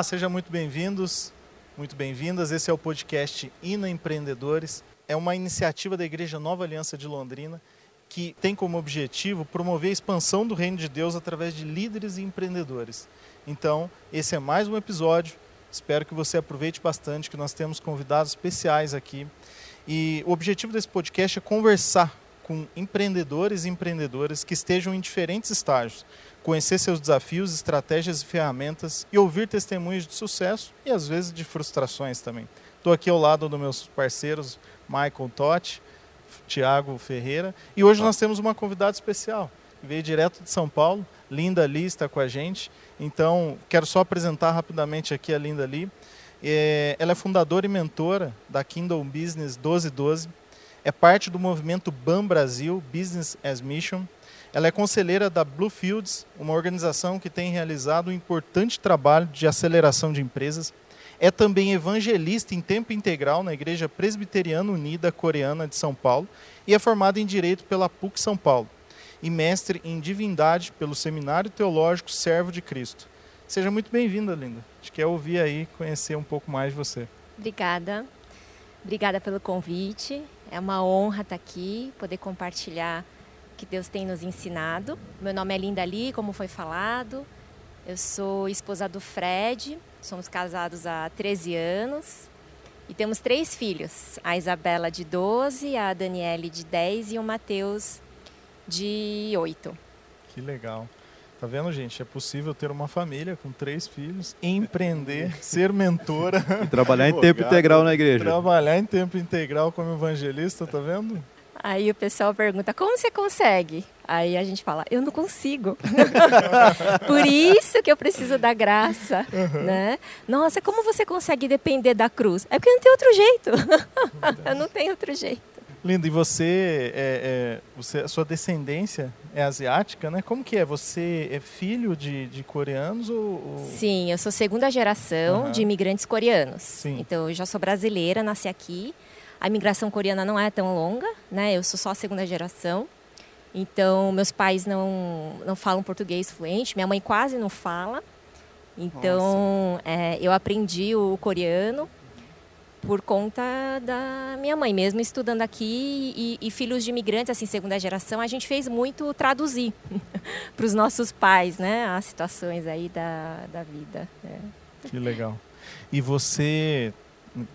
Olá, sejam muito bem-vindos, muito bem-vindas. Esse é o podcast Ina Empreendedores. É uma iniciativa da Igreja Nova Aliança de Londrina que tem como objetivo promover a expansão do reino de Deus através de líderes e empreendedores. Então, esse é mais um episódio. Espero que você aproveite bastante, que nós temos convidados especiais aqui. E o objetivo desse podcast é conversar com empreendedores e empreendedoras que estejam em diferentes estágios, conhecer seus desafios, estratégias e ferramentas e ouvir testemunhos de sucesso e às vezes de frustrações também. Estou aqui ao lado dos meus parceiros Michael Totti, Tiago Ferreira e hoje nós temos uma convidada especial. Veio direto de São Paulo, Linda Lee está com a gente. Então, quero só apresentar rapidamente aqui a Linda Lee. É, ela é fundadora e mentora da Kindle Business 1212. É parte do movimento BAM Brasil, Business as Mission, ela é conselheira da Bluefields, uma organização que tem realizado um importante trabalho de aceleração de empresas. É também evangelista em tempo integral na Igreja Presbiteriana Unida Coreana de São Paulo e é formada em Direito pela PUC São Paulo e mestre em Divindade pelo Seminário Teológico Servo de Cristo. Seja muito bem-vinda, Linda. A gente quer ouvir aí, conhecer um pouco mais de você. Obrigada. Obrigada pelo convite. É uma honra estar aqui, poder compartilhar que Deus tem nos ensinado. Meu nome é Linda Lee, como foi falado. Eu sou esposa do Fred, somos casados há 13 anos e temos três filhos: a Isabela de 12, a Daniele de 10 e o Matheus de 8. Que legal. Tá vendo, gente? É possível ter uma família com três filhos, empreender, ser mentora. E trabalhar em tempo integral na igreja. Trabalhar em tempo integral como evangelista, tá vendo? Aí o pessoal pergunta: como você consegue? Aí a gente fala: eu não consigo. Por isso que eu preciso da graça, uhum. né? Nossa, como você consegue depender da cruz? É porque não tem outro jeito. não tem outro jeito. Lindo, e você, é, é, você, a sua descendência é asiática, né? Como que é? Você é filho de, de coreanos ou, ou... Sim, eu sou segunda geração uhum. de imigrantes coreanos. Sim. Então, eu já sou brasileira, nasci aqui. A imigração coreana não é tão longa, né? Eu sou só a segunda geração. Então, meus pais não, não falam português fluente, minha mãe quase não fala. Então, é, eu aprendi o coreano por conta da minha mãe, mesmo estudando aqui e, e filhos de imigrantes, assim, segunda geração, a gente fez muito traduzir para os nossos pais, né, as situações aí da, da vida. Né? Que legal. E você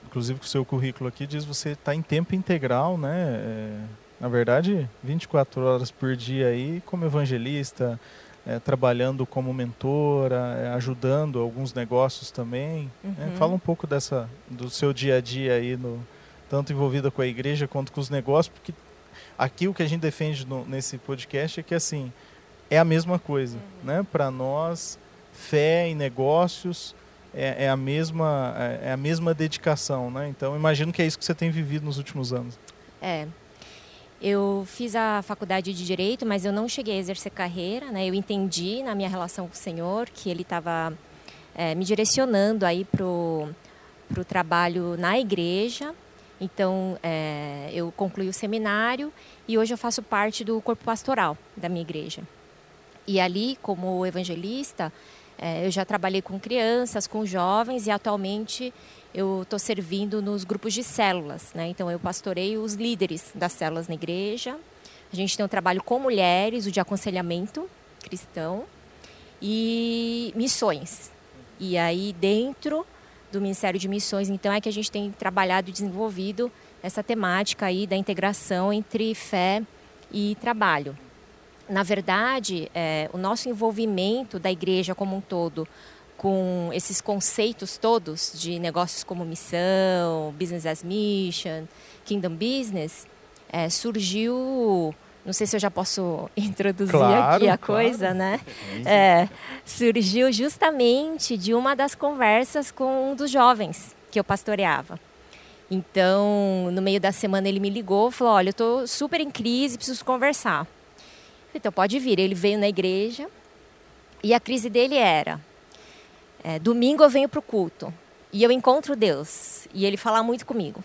inclusive com o seu currículo aqui diz você está em tempo integral, né? É, na verdade, 24 horas por dia aí como evangelista, é, trabalhando como mentora, é, ajudando alguns negócios também. Né? Uhum. Fala um pouco dessa do seu dia a dia aí no tanto envolvida com a igreja quanto com os negócios, porque aqui o que a gente defende no, nesse podcast é que assim é a mesma coisa, uhum. né? Para nós, fé e negócios é, é, a mesma é, é a mesma dedicação, né? Então imagino que é isso que você tem vivido nos últimos anos. É. Eu fiz a faculdade de direito, mas eu não cheguei a exercer carreira, né? Eu entendi na minha relação com o Senhor que Ele estava é, me direcionando aí pro pro trabalho na igreja. Então é, eu concluí o seminário e hoje eu faço parte do corpo pastoral da minha igreja. E ali, como evangelista, é, eu já trabalhei com crianças, com jovens e atualmente eu estou servindo nos grupos de células. Né? Então eu pastoreio os líderes das células na igreja. A gente tem um trabalho com mulheres, o de aconselhamento cristão e missões. E aí dentro do Ministério de Missões, então é que a gente tem trabalhado e desenvolvido essa temática aí da integração entre fé e trabalho na verdade, é, o nosso envolvimento da igreja como um todo com esses conceitos todos de negócios como missão, business as mission, kingdom business, é, surgiu. Não sei se eu já posso introduzir claro, aqui a claro. coisa, né? É, surgiu justamente de uma das conversas com um dos jovens que eu pastoreava. Então, no meio da semana, ele me ligou falou: Olha, eu estou super em crise, preciso conversar. Então pode vir. Ele veio na igreja e a crise dele era: é, domingo eu venho para o culto e eu encontro Deus e ele fala muito comigo.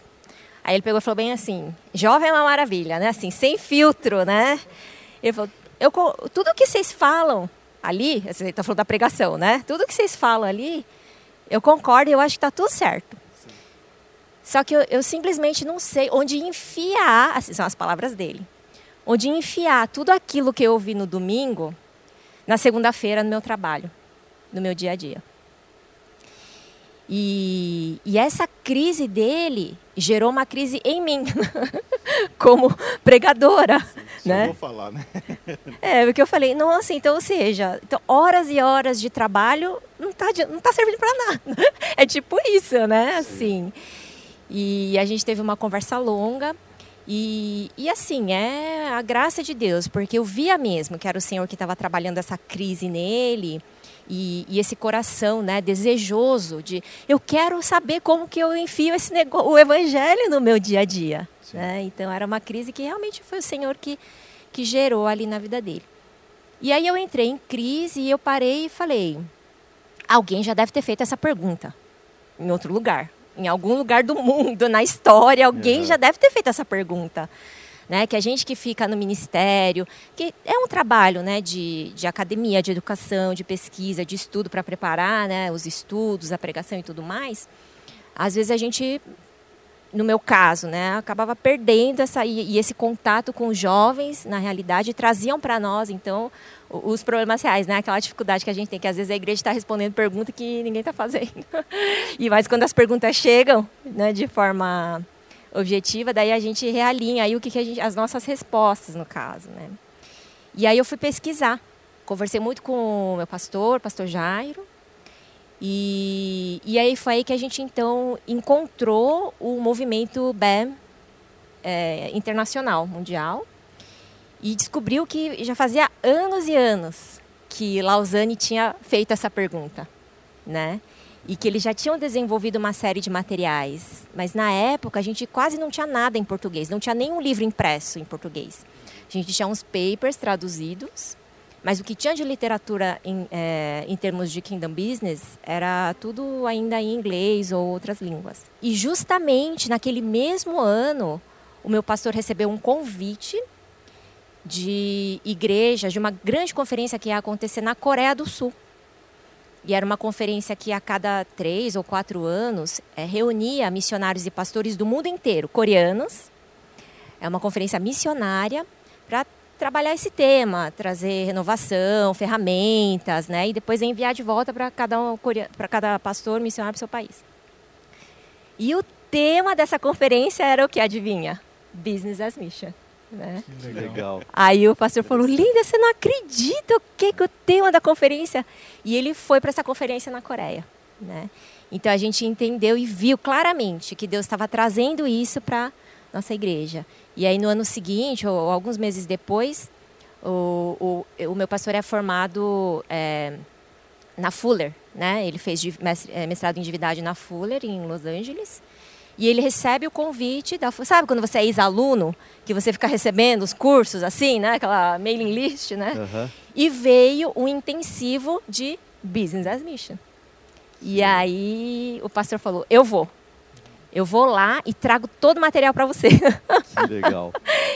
Aí ele pegou e falou bem assim: jovem é uma maravilha, né? Assim, sem filtro, né? Ele falou: eu, tudo que vocês falam ali, você está falando da pregação, né? Tudo que vocês falam ali, Eu concordo, eu acho que está tudo certo. Sim. Só que eu, eu, simplesmente não sei onde enfiar, assim, são as palavras dele, onde enfiar tudo aquilo que eu ouvi no domingo na segunda-feira no meu trabalho, no meu dia a dia. E, e, essa crise dele gerou uma crise em mim, como pregadora. Sim, né? vou falar, né? é, porque eu falei, nossa, assim, então, ou seja, então, horas e horas de trabalho não está não tá servindo para nada. é tipo isso, né? Assim. E a gente teve uma conversa longa. E, e assim, é a graça de Deus, porque eu via mesmo que era o Senhor que estava trabalhando essa crise nele e, e, esse coração, né, desejoso de eu quero saber como que eu enfio esse negócio, o evangelho no meu dia a dia. Né? Então era uma crise que realmente foi o Senhor que, que gerou ali na vida dele. E aí eu entrei em crise e eu parei e falei: alguém já deve ter feito essa pergunta em outro lugar, em algum lugar do mundo, na história, alguém uhum. já deve ter feito essa pergunta né? Que a gente que fica no ministério, que é um trabalho, né? De, de academia, de educação, de pesquisa, de estudo para preparar, né? Os estudos, a pregação e tudo mais. Às vezes a gente no meu caso, né, acabava perdendo essa e, esse contato com os jovens, na realidade, traziam para nós, então, os problemas reais, né, aquela dificuldade que a gente tem, que às vezes a igreja está respondendo pergunta que ninguém está fazendo. e mas quando as perguntas chegam, né, de forma objetiva, daí a gente realinha aí o que, que gente, as nossas respostas no caso, né? E aí eu fui pesquisar, conversei muito com o meu pastor, pastor Jairo, e, e aí foi aí que a gente então encontrou o movimento BAM é, internacional, mundial, e descobriu que já fazia anos e anos que Lausanne tinha feito essa pergunta, né? e que eles já tinham desenvolvido uma série de materiais, mas na época a gente quase não tinha nada em português, não tinha nenhum livro impresso em português. A gente tinha uns papers traduzidos, mas o que tinha de literatura em, é, em termos de Kingdom Business era tudo ainda em inglês ou outras línguas. E justamente naquele mesmo ano, o meu pastor recebeu um convite de igreja, de uma grande conferência que ia acontecer na Coreia do Sul. E era uma conferência que a cada três ou quatro anos é, reunia missionários e pastores do mundo inteiro, coreanos. É uma conferência missionária para trabalhar esse tema, trazer renovação, ferramentas, né? E depois enviar de volta para cada, um, para cada pastor missionário para o seu país. E o tema dessa conferência era o que adivinha? Business as Mission. Né? Que legal. Aí o pastor falou: Linda, você não acredita o que, que o tema da conferência? E ele foi para essa conferência na Coreia. Né? Então a gente entendeu e viu claramente que Deus estava trazendo isso para nossa igreja. E aí no ano seguinte, ou, alguns meses depois, o, o, o meu pastor é formado é, na Fuller. Né? Ele fez é, mestrado em divindade na Fuller, em Los Angeles. E ele recebe o convite da. Sabe quando você é ex-aluno, que você fica recebendo os cursos assim, né? Aquela mailing list, né? Uhum. E veio um intensivo de Business as Mission. E aí o pastor falou: Eu vou. Eu vou lá e trago todo o material para você. Que legal.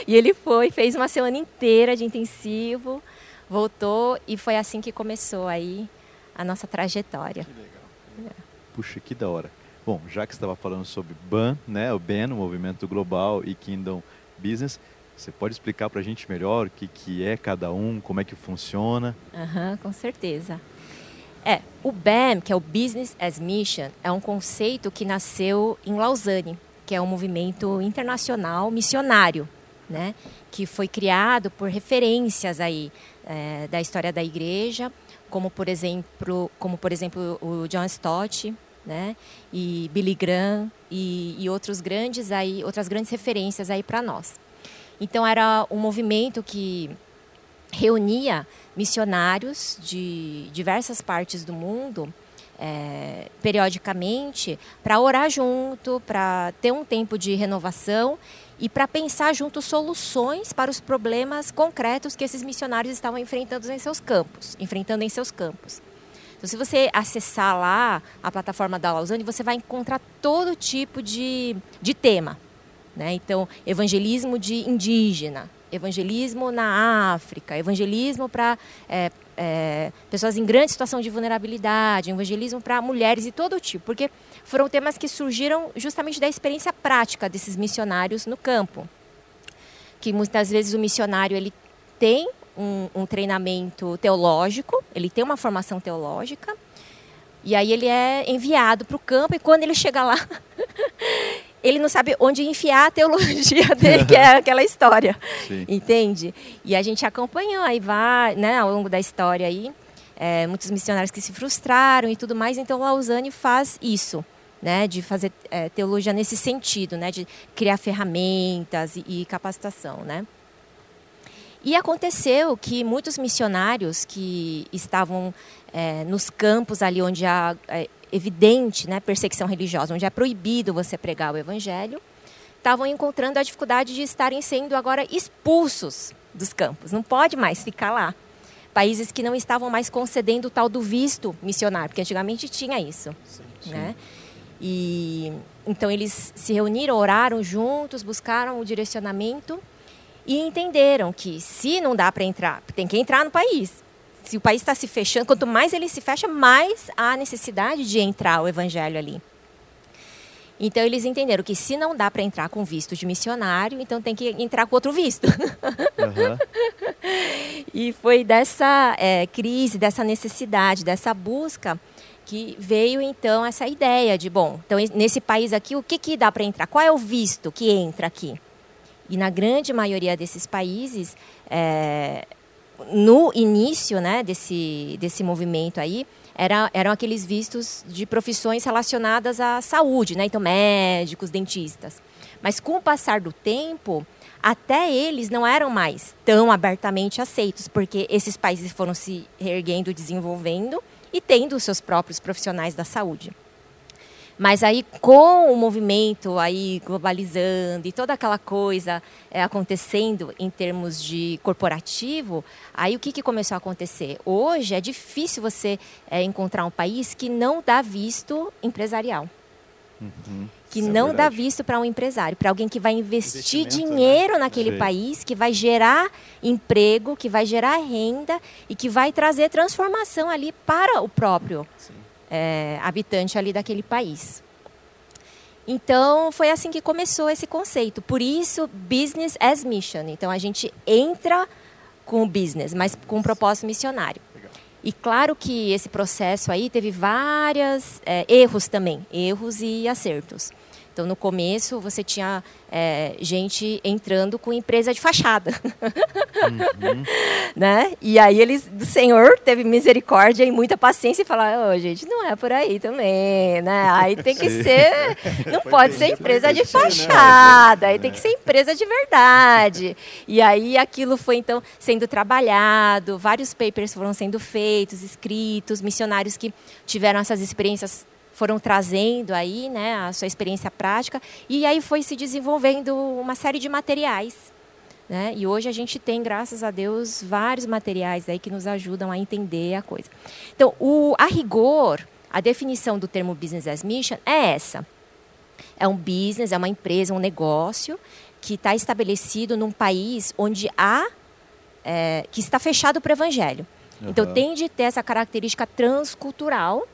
e ele foi, fez uma semana inteira de intensivo, voltou e foi assim que começou aí a nossa trajetória. Que legal. É. Puxa, que da hora. Bom, já que você estava falando sobre BAN, né, o BAN, o Movimento Global e Kingdom Business, você pode explicar para a gente melhor o que, que é cada um, como é que funciona? Uhum, com certeza. É, o BAM, que é o Business as Mission, é um conceito que nasceu em Lausanne, que é um movimento internacional missionário, né, que foi criado por referências aí é, da história da igreja, como por exemplo, como por exemplo o John Stott, né? E Billy Graham e, e outros grandes aí, outras grandes referências aí para nós. Então era um movimento que reunia missionários de diversas partes do mundo é, periodicamente para orar junto, para ter um tempo de renovação e para pensar junto soluções para os problemas concretos que esses missionários estavam enfrentando em seus campos, enfrentando em seus campos. Então, se você acessar lá a plataforma da Lausanne, você vai encontrar todo tipo de, de tema. Né? Então, evangelismo de indígena, evangelismo na África, evangelismo para é, é, pessoas em grande situação de vulnerabilidade, evangelismo para mulheres de todo tipo, porque foram temas que surgiram justamente da experiência prática desses missionários no campo. Que muitas vezes o missionário ele tem um, um treinamento teológico, ele tem uma formação teológica, e aí ele é enviado para o campo e quando ele chega lá, ele não sabe onde enfiar a teologia dele, que é aquela história. Sim. Entende? E a gente acompanhou aí vai, né, ao longo da história aí, é, muitos missionários que se frustraram e tudo mais, então Lausanne faz isso. Né, de fazer é, teologia nesse sentido, né, de criar ferramentas e, e capacitação, né. E aconteceu que muitos missionários que estavam é, nos campos ali onde há é, evidente né, perseguição religiosa, onde é proibido você pregar o evangelho, estavam encontrando a dificuldade de estarem sendo agora expulsos dos campos. Não pode mais ficar lá. Países que não estavam mais concedendo o tal do visto missionário, porque antigamente tinha isso. Sim, sim. Né? E então eles se reuniram, oraram juntos, buscaram o direcionamento e entenderam que se não dá para entrar, tem que entrar no país se o país está se fechando, quanto mais ele se fecha, mais há necessidade de entrar o evangelho ali. Então eles entenderam que se não dá para entrar com visto de missionário, então tem que entrar com outro visto. Uhum. e foi dessa é, crise, dessa necessidade, dessa busca que veio então essa ideia de bom, então nesse país aqui o que que dá para entrar? Qual é o visto que entra aqui? E na grande maioria desses países é, no início né, desse, desse movimento aí, era, eram aqueles vistos de profissões relacionadas à saúde, né? então médicos, dentistas. Mas com o passar do tempo, até eles não eram mais tão abertamente aceitos, porque esses países foram se reerguendo, desenvolvendo e tendo os seus próprios profissionais da saúde. Mas aí com o movimento aí globalizando e toda aquela coisa é, acontecendo em termos de corporativo, aí o que, que começou a acontecer? Hoje é difícil você é, encontrar um país que não dá visto empresarial. Uhum. Que é não é dá visto para um empresário, para alguém que vai investir né? dinheiro né? naquele Sim. país, que vai gerar emprego, que vai gerar renda e que vai trazer transformação ali para o próprio Sim é, habitante ali daquele país. Então, foi assim que começou esse conceito. Por isso, business as mission. Então, a gente entra com o business, mas com um propósito missionário. E claro que esse processo aí teve vários é, erros também, erros e acertos. Então, no começo, você tinha é, gente entrando com empresa de fachada. Uhum. né? E aí eles, o Senhor teve misericórdia e muita paciência e falou, oh, gente, não é por aí também, né? Aí tem que ser, não pode ser empresa de né? fachada, aí tem que ser empresa de verdade. E aí aquilo foi, então, sendo trabalhado, vários papers foram sendo feitos, escritos, missionários que tiveram essas experiências foram trazendo aí, né, a sua experiência prática e aí foi se desenvolvendo uma série de materiais, né? E hoje a gente tem, graças a Deus, vários materiais aí que nos ajudam a entender a coisa. Então, o a rigor, a definição do termo business as mission é essa. É um business, é uma empresa, um negócio que está estabelecido num país onde há é, que está fechado para o evangelho. Uhum. Então tem de ter essa característica transcultural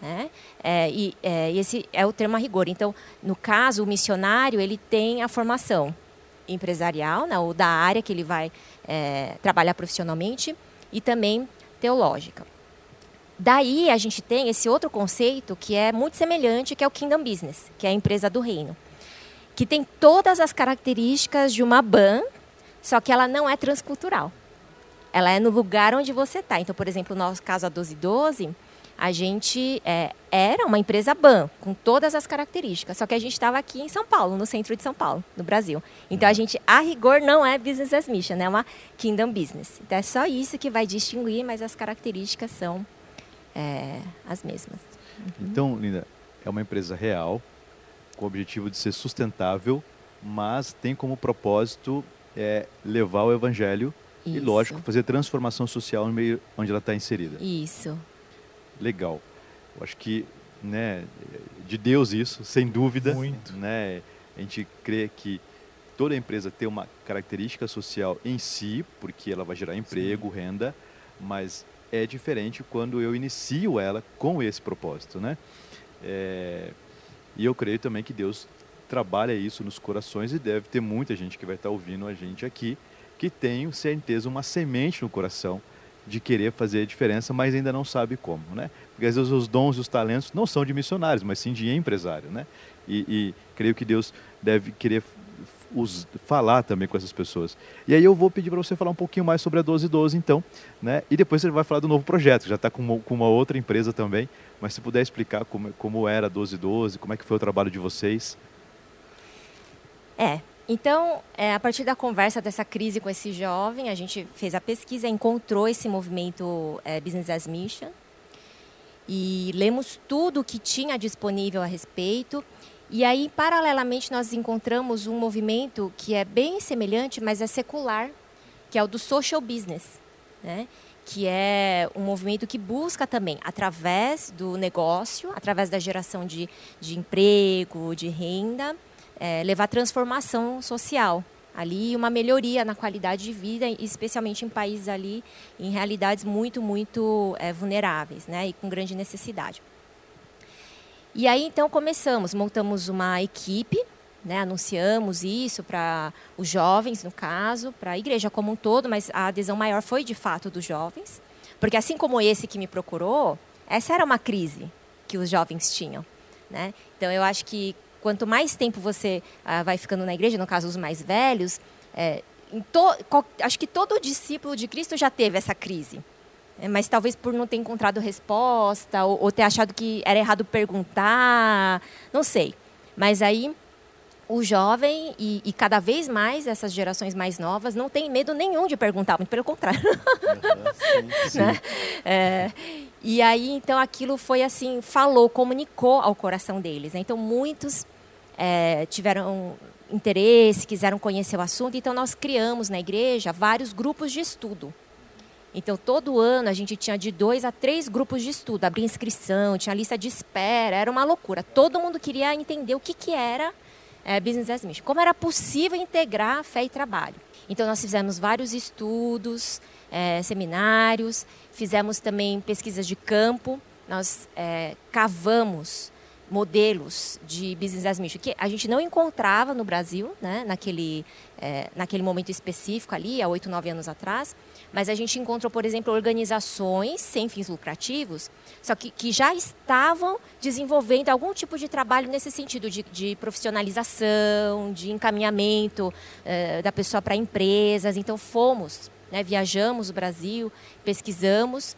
né? É, e, é, esse é o termo a rigor. Então, no caso, o missionário ele tem a formação empresarial, né, ou da área que ele vai é, trabalhar profissionalmente, e também teológica. Daí a gente tem esse outro conceito que é muito semelhante, que é o Kingdom Business, que é a empresa do reino, que tem todas as características de uma ban, só que ela não é transcultural. Ela é no lugar onde você está. Então, por exemplo, no nosso caso a 1212, a gente é, era uma empresa BAN, com todas as características, só que a gente estava aqui em São Paulo, no centro de São Paulo, no Brasil. Então a gente, a rigor, não é business as mission, é uma kingdom business. Então é só isso que vai distinguir, mas as características são é, as mesmas. Uhum. Então, Linda, é uma empresa real, com o objetivo de ser sustentável, mas tem como propósito é, levar o evangelho isso. e, lógico, fazer transformação social no meio onde ela está inserida. Isso legal. Eu acho que, né, de Deus isso, sem dúvida. Muito. Né, a gente crê que toda empresa tem uma característica social em si, porque ela vai gerar emprego, Sim. renda, mas é diferente quando eu inicio ela com esse propósito, né? É, e eu creio também que Deus trabalha isso nos corações e deve ter muita gente que vai estar ouvindo a gente aqui que tem certeza uma semente no coração de querer fazer a diferença, mas ainda não sabe como, né? Porque às vezes os dons e os talentos não são de missionários, mas sim de empresário, né? E, e creio que Deus deve querer os, falar também com essas pessoas. E aí eu vou pedir para você falar um pouquinho mais sobre a 1212, então, né? E depois você vai falar do novo projeto, já está com, com uma outra empresa também, mas se puder explicar como, como era a 1212, como é que foi o trabalho de vocês. É, então, é, a partir da conversa dessa crise com esse jovem, a gente fez a pesquisa, encontrou esse movimento é, Business as Mission e lemos tudo o que tinha disponível a respeito. E aí, paralelamente, nós encontramos um movimento que é bem semelhante, mas é secular, que é o do social business, né? que é um movimento que busca também, através do negócio, através da geração de, de emprego, de renda, é, levar transformação social ali uma melhoria na qualidade de vida, especialmente em países ali em realidades muito muito é, vulneráveis, né, e com grande necessidade. E aí então começamos, montamos uma equipe, né, anunciamos isso para os jovens no caso, para a igreja como um todo, mas a adesão maior foi de fato dos jovens, porque assim como esse que me procurou, essa era uma crise que os jovens tinham, né? Então eu acho que quanto mais tempo você ah, vai ficando na igreja, no caso os mais velhos, é, to, acho que todo discípulo de Cristo já teve essa crise. É, mas talvez por não ter encontrado resposta ou, ou ter achado que era errado perguntar, não sei. Mas aí o jovem e, e, cada vez mais essas gerações mais novas não têm medo nenhum de perguntar, muito pelo contrário. Uhum, sim, sim. Né? É, e aí então aquilo foi assim, falou, comunicou ao coração deles. Né? Então muitos é, tiveram interesse, quiseram conhecer o assunto, então nós criamos na igreja vários grupos de estudo. Então, todo ano a gente tinha de dois a três grupos de estudo, abria inscrição, tinha lista de espera, era uma loucura. Todo mundo queria entender o que, que era é, Business as Mission, como era possível integrar fé e trabalho. Então, nós fizemos vários estudos, é, seminários, fizemos também pesquisas de campo, nós é, cavamos modelos de business as mission que a gente não encontrava no Brasil, né, naquele, é, naquele momento específico ali, há oito, nove anos atrás, mas a gente encontrou, por exemplo, organizações sem fins lucrativos, só que, que já estavam desenvolvendo algum tipo de trabalho nesse sentido de, de profissionalização, de encaminhamento é, da pessoa para empresas. Então, fomos, né, viajamos o Brasil, pesquisamos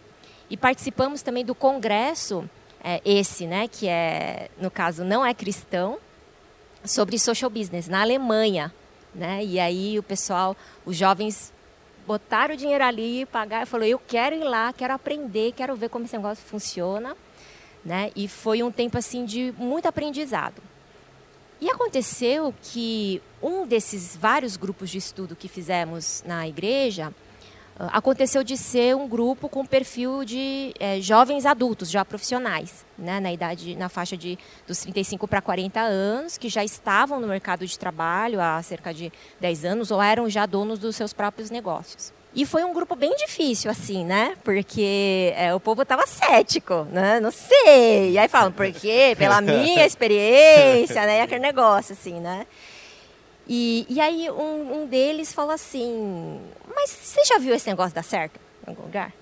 e participamos também do congresso é, esse, né, que é, no caso, não é cristão, sobre social business na Alemanha, né? E aí o pessoal, os jovens botaram o dinheiro ali, pagaram, falou: "Eu quero ir lá, quero aprender, quero ver como esse negócio funciona", né? E foi um tempo assim de muito aprendizado. E aconteceu que um desses vários grupos de estudo que fizemos na igreja, aconteceu de ser um grupo com perfil de é, jovens adultos, já profissionais, né, na idade, na faixa de dos 35 para 40 anos, que já estavam no mercado de trabalho há cerca de 10 anos ou eram já donos dos seus próprios negócios. E foi um grupo bem difícil, assim, né? Porque é, o povo estava cético, né? Não sei. E aí falam, por quê? Pela minha experiência, né? E aquele negócio, assim, né? E, e aí um, um deles falou assim, mas você já viu esse negócio dar certo em algum lugar?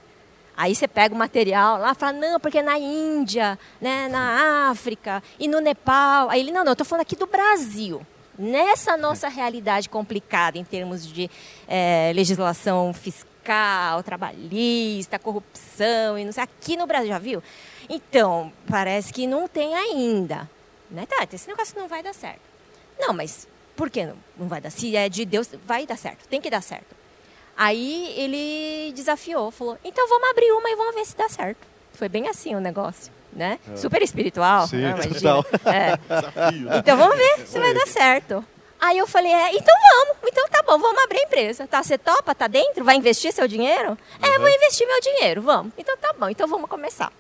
Aí você pega o material lá e fala, não, porque na Índia, né, na África e no Nepal. Aí ele, não, não, eu estou falando aqui do Brasil. Nessa nossa realidade complicada em termos de é, legislação fiscal, trabalhista, corrupção e não sei, aqui no Brasil, já viu? Então, parece que não tem ainda. Né? Tá, esse negócio não vai dar certo. Não, mas por que não, não vai dar? Se é de Deus, vai dar certo, tem que dar certo. Aí ele desafiou, falou: então vamos abrir uma e vamos ver se dá certo. Foi bem assim o negócio. Né? É. Super espiritual. Sim, né? Imagina. É. Desafio, né? Então vamos ver se vai dar certo. Aí eu falei, é, então vamos, então tá bom, vamos abrir a empresa. Tá, você topa, tá dentro? Vai investir seu dinheiro? Uhum. É, vou investir meu dinheiro, vamos. Então tá bom, então vamos começar.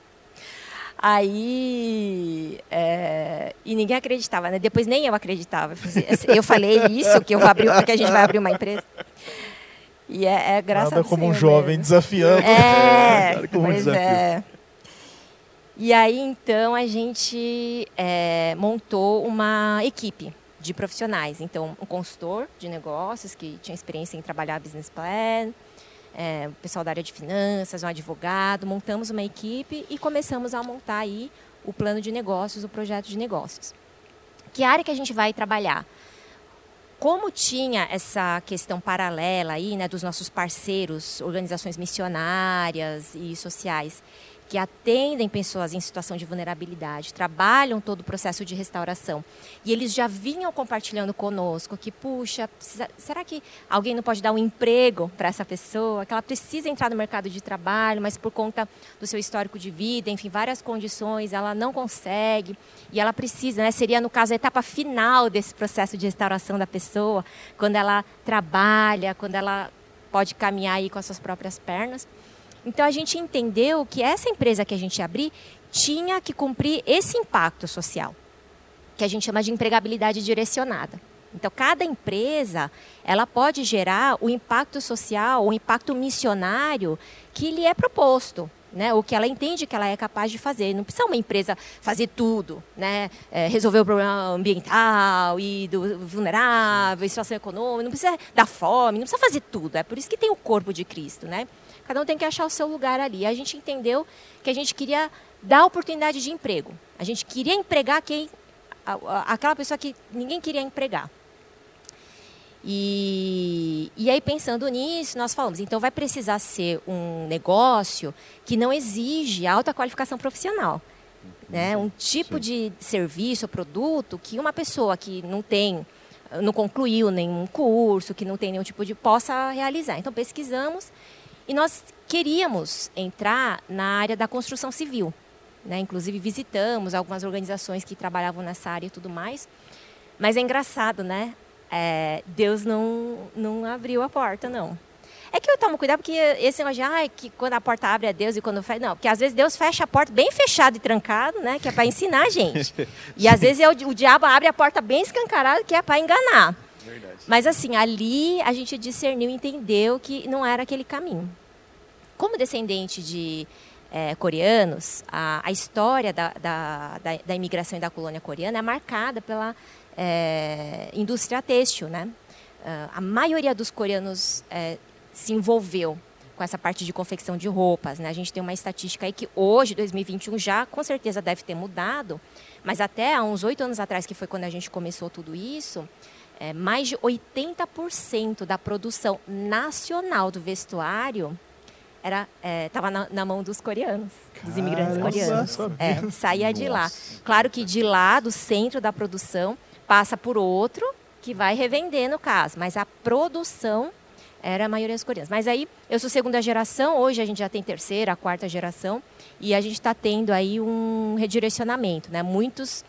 Aí é, E ninguém acreditava, né? Depois nem eu acreditava. Eu falei isso, que eu vou abrir, porque a gente vai abrir uma empresa. E é, é graças Nada como um jovem mesmo. desafiando. É, Nada como um pois desafio. é. E aí, então, a gente é, montou uma equipe de profissionais. Então, um consultor de negócios que tinha experiência em trabalhar business plan, é, o pessoal da área de finanças, um advogado. Montamos uma equipe e começamos a montar aí o plano de negócios, o projeto de negócios. Que área que a gente vai trabalhar? Como tinha essa questão paralela aí, né, dos nossos parceiros, organizações missionárias e sociais, que atendem pessoas em situação de vulnerabilidade, trabalham todo o processo de restauração. E eles já vinham compartilhando conosco que, puxa, precisa, será que alguém não pode dar um emprego para essa pessoa? Que ela precisa entrar no mercado de trabalho, mas por conta do seu histórico de vida, enfim, várias condições, ela não consegue. E ela precisa, né? Seria, no caso, a etapa final desse processo de restauração da pessoa, quando ela trabalha, quando ela pode caminhar aí com as suas próprias pernas. Então a gente entendeu que essa empresa que a gente abrir tinha que cumprir esse impacto social, que a gente chama de empregabilidade direcionada. Então cada empresa, ela pode gerar o impacto social, o impacto missionário que lhe é proposto. Né, o que ela entende que ela é capaz de fazer. Não precisa uma empresa fazer tudo, né, é, resolver o problema ambiental e do vulnerável, situação econômica, não precisa da fome, não precisa fazer tudo. É por isso que tem o corpo de Cristo, né? Cada um tem que achar o seu lugar ali. A gente entendeu que a gente queria dar oportunidade de emprego. A gente queria empregar quem, aquela pessoa que ninguém queria empregar. E, e aí, pensando nisso, nós falamos, então vai precisar ser um negócio que não exige alta qualificação profissional. Né? Um tipo Sim. de serviço ou produto que uma pessoa que não tem, não concluiu nenhum curso, que não tem nenhum tipo de, possa realizar. Então, pesquisamos e nós queríamos entrar na área da construção civil. Né? Inclusive, visitamos algumas organizações que trabalhavam nessa área e tudo mais. Mas é engraçado, né? É, Deus não, não abriu a porta, não. É que eu tomo cuidado, porque esse negócio de ah, que quando a porta abre é Deus e quando fecha. Não, porque às vezes Deus fecha a porta bem fechada e trancado, né? Que é para ensinar a gente. E às vezes é o, o diabo abre a porta bem escancarada, que é para enganar. Verdade. Mas assim, ali a gente discerniu entendeu que não era aquele caminho. Como descendente de é, coreanos, a, a história da, da, da, da, imigração e da colônia coreana é marcada pela é, indústria têxtil, né? Uh, a maioria dos coreanos é, se envolveu com essa parte de confecção de roupas. Né? A gente tem uma estatística aí que hoje, 2021, já com certeza deve ter mudado, mas até há uns oito anos atrás, que foi quando a gente começou tudo isso, é, mais de 80% da produção nacional do vestuário era estava é, na, na, mão dos coreanos, dos imigrantes coreanos. É, saía de lá. Claro que de lá, do centro da produção, passa por outro que vai revender no caso, mas a produção era a maioria dos coreanos. Mas aí eu sou segunda geração, hoje a gente já tem terceira, quarta geração e a gente está tendo aí um redirecionamento, né? Muitos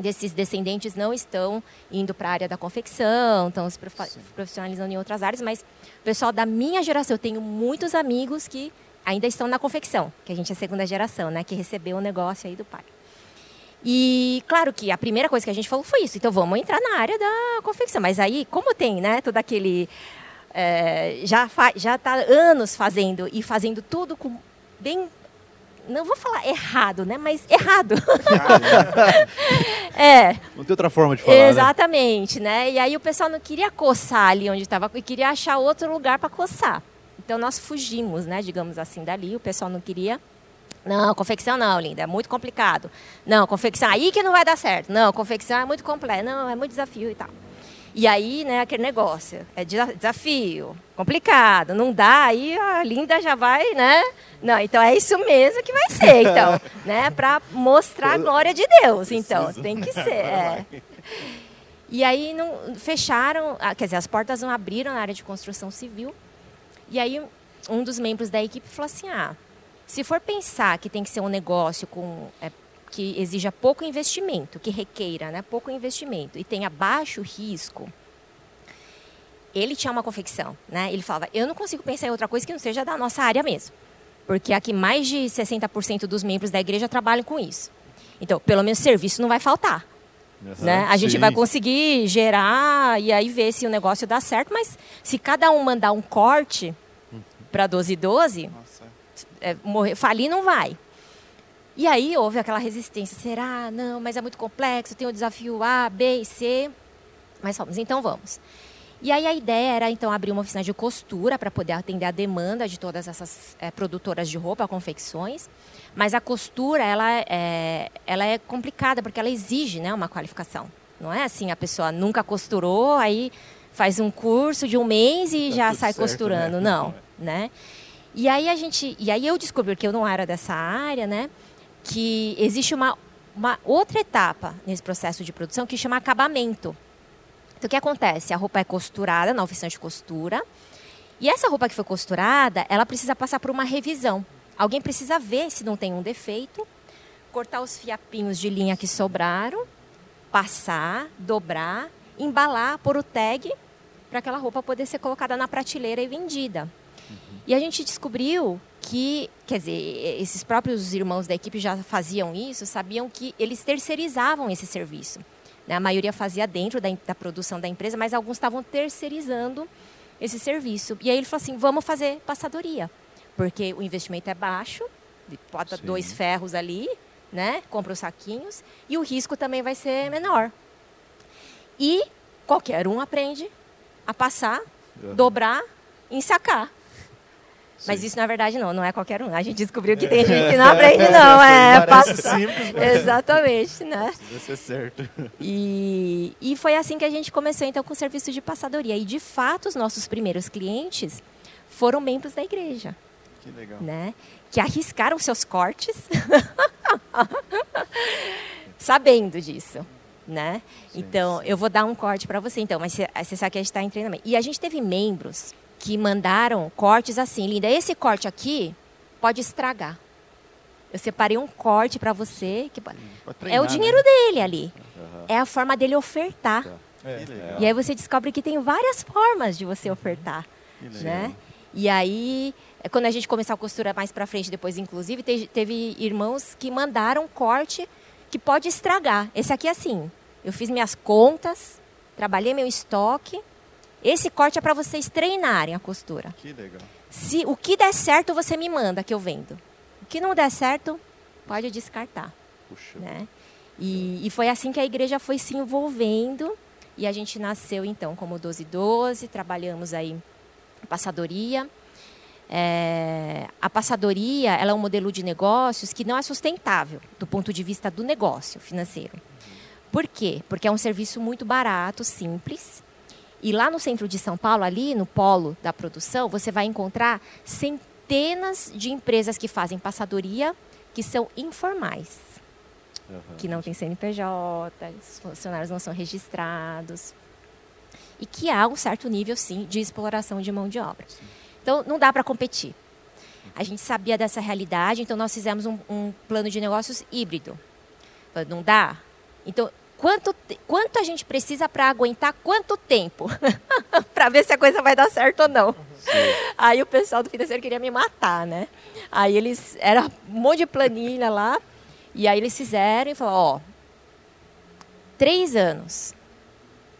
desses descendentes não estão indo para a área da confecção, estão se profissionalizando em outras áreas, mas o pessoal da minha geração, eu tenho muitos amigos que ainda estão na confecção, que a gente é segunda geração, né? Que recebeu o negócio aí do pai. E claro que a primeira coisa que a gente falou foi isso. Então vamos entrar na área da confecção. Mas aí, como tem, né, todo aquele é, já já está anos fazendo e fazendo tudo com bem não vou falar errado, né? Mas errado. é. Não tem outra forma de falar. Né? Exatamente, né? né? E aí o pessoal não queria coçar ali onde estava e queria achar outro lugar para coçar. Então nós fugimos, né? Digamos assim, dali. O pessoal não queria não, confecção não, linda, é muito complicado. Não, confecção aí que não vai dar certo. Não, confecção é muito complexo. Não, é muito desafio e tal. E aí, né, aquele negócio, é desafio, complicado, não dá, aí a linda já vai, né? Não, então é isso mesmo que vai ser, então, né? Para mostrar a glória de Deus, então, tem que ser. É. E aí não, fecharam, ah, quer dizer, as portas não abriram na área de construção civil. E aí um dos membros da equipe falou assim, ah, se for pensar que tem que ser um negócio com é, que exija pouco investimento, que requeira né, pouco investimento e tenha baixo risco, ele tinha uma confecção, né? Ele falava, eu não consigo pensar em outra coisa que não seja da nossa área mesmo. Porque aqui mais de 60% dos membros da igreja trabalham com isso. Então, pelo menos serviço não vai faltar. Uhum, né? A gente sim. vai conseguir gerar e aí ver se o negócio dá certo, mas se cada um mandar um corte uhum. para 12 e 12, é, morrer, falir não vai. E aí houve aquela resistência. Será? Não, mas é muito complexo, tem o desafio A, B e C. Mas vamos, então vamos. E aí a ideia era então abrir uma oficina de costura para poder atender a demanda de todas essas é, produtoras de roupa, confecções. Mas a costura ela é, ela é complicada porque ela exige né, uma qualificação. Não é assim a pessoa nunca costurou, aí faz um curso de um mês e tá já sai certo, costurando. Né? Não, né? E aí a gente, e aí eu descobri que eu não era dessa área, né? Que existe uma, uma outra etapa nesse processo de produção que chama acabamento. Então, o que acontece? A roupa é costurada na oficina de costura. E essa roupa que foi costurada, ela precisa passar por uma revisão. Alguém precisa ver se não tem um defeito, cortar os fiapinhos de linha que sobraram, passar, dobrar, embalar, pôr o tag para aquela roupa poder ser colocada na prateleira e vendida. Uhum. E a gente descobriu que, quer dizer, esses próprios irmãos da equipe já faziam isso, sabiam que eles terceirizavam esse serviço. Né? A maioria fazia dentro da, da produção da empresa, mas alguns estavam terceirizando esse serviço. E aí ele falou assim: vamos fazer passadoria, porque o investimento é baixo, bota Sim. dois ferros ali, né? compra os saquinhos, e o risco também vai ser menor. E qualquer um aprende a passar, uhum. dobrar, ensacar. Mas isso na verdade não, não é qualquer um. A gente descobriu que tem gente que não aprende, não. É, passa... simples, mas Exatamente, né? Precisa ser certo. E, e foi assim que a gente começou então com o serviço de passadoria. E de fato, os nossos primeiros clientes foram membros da igreja. Que legal. Né? Que arriscaram seus cortes, sabendo disso. Né? Sim, então, sim. eu vou dar um corte para você, então, mas você sabe que a gente está em treinamento. E a gente teve membros que mandaram cortes assim, linda. Esse corte aqui pode estragar. Eu separei um corte para você que treinar, é o dinheiro né? dele ali. Uhum. É a forma dele ofertar. Tá. É. E aí você descobre que tem várias formas de você ofertar, né? E aí, é quando a gente começar a costura mais para frente, depois inclusive teve, teve irmãos que mandaram corte que pode estragar. Esse aqui é assim. Eu fiz minhas contas, trabalhei meu estoque esse corte é para vocês treinarem a costura. Que legal. Se o que der certo, você me manda que eu vendo. O que não der certo, pode descartar. Puxa. Né? E, e foi assim que a igreja foi se envolvendo. E a gente nasceu, então, como 1212, trabalhamos aí passadoria. É, a passadoria ela é um modelo de negócios que não é sustentável do ponto de vista do negócio financeiro. Por quê? Porque é um serviço muito barato, simples, e lá no centro de São Paulo, ali no polo da produção, você vai encontrar centenas de empresas que fazem passadoria que são informais. Uhum. Que não tem CNPJ, os funcionários não são registrados. E que há um certo nível, sim, de exploração de mão de obra. Sim. Então, não dá para competir. A gente sabia dessa realidade, então nós fizemos um, um plano de negócios híbrido. Não dá? Então, quanto, quanto a gente precisa para aguentar quanto tempo? para ver se a coisa vai dar certo ou não. Sim. Aí o pessoal do financeiro queria me matar, né? Aí eles, era um monte de planilha lá, e aí eles fizeram e falaram, ó, três anos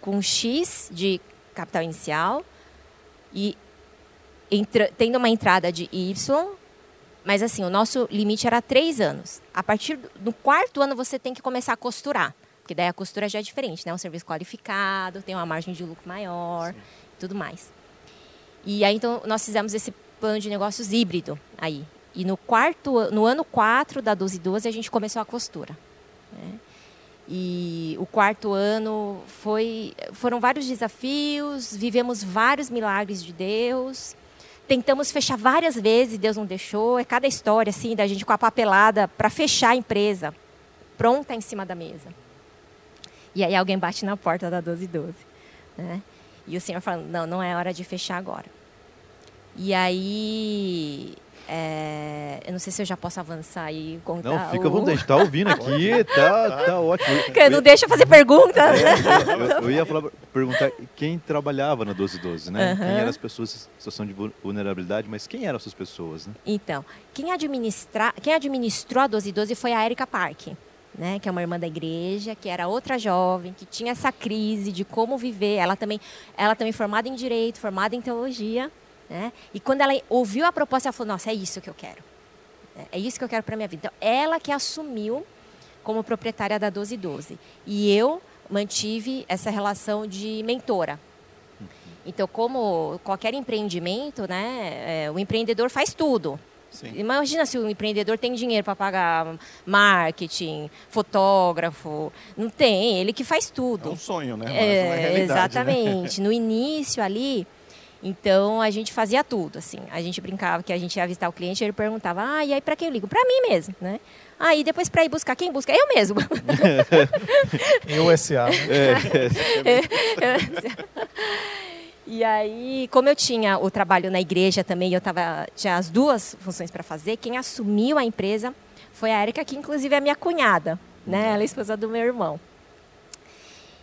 com X de capital inicial e entra, tendo uma entrada de Y, mas assim, o nosso limite era três anos. A partir do quarto ano você tem que começar a costurar. Porque daí a costura já é diferente, né? Um serviço qualificado, tem uma margem de lucro maior, Sim. tudo mais. E aí então nós fizemos esse plano de negócios híbrido aí. E no quarto, no ano 4 da 12 12 a gente começou a costura. Né? E o quarto ano foi, foram vários desafios, vivemos vários milagres de Deus. Tentamos fechar várias vezes, Deus não deixou. É cada história assim da gente com a papelada para fechar a empresa pronta em cima da mesa. E aí alguém bate na porta da 1212. Né? E o senhor fala, não, não é hora de fechar agora. E aí, é, eu não sei se eu já posso avançar e contar. Não, fica à vontade, a gente está ouvindo aqui, tá, tá ótimo. Eu não deixa fazer pergunta. É, eu, eu, ia falar, perguntar quem trabalhava na 1212, né? Uhum. Quem eram as pessoas em situação de vulnerabilidade, mas quem eram essas pessoas, né? Então, quem, administra, quem administrou a 1212 foi a Erika Park né, que é uma irmã da igreja, que era outra jovem, que tinha essa crise de como viver. Ela também, ela também formada em direito, formada em teologia, né? E quando ela ouviu a proposta, ela falou: "Nossa, é isso que eu quero. É isso que eu quero para minha vida". Então, ela que assumiu como proprietária da 1212. E eu mantive essa relação de mentora. Então, como qualquer empreendimento, né, é, o empreendedor faz tudo. Sim. Imagina se o empreendedor tem dinheiro para pagar marketing, fotógrafo. Não tem, ele que faz tudo. É um sonho, né? É, é exatamente. Né? No início ali, então a gente fazia tudo, assim. A gente brincava que a gente ia visitar o cliente e ele perguntava: "Ah, e aí para quem eu ligo?" Para mim mesmo, né? Aí ah, depois para ir buscar quem busca? Eu mesmo. eu SA. Né? É, é. E aí, como eu tinha o trabalho na igreja também, eu tava, tinha as duas funções para fazer, quem assumiu a empresa foi a Erika, que inclusive é minha cunhada, né? Ela é esposa do meu irmão.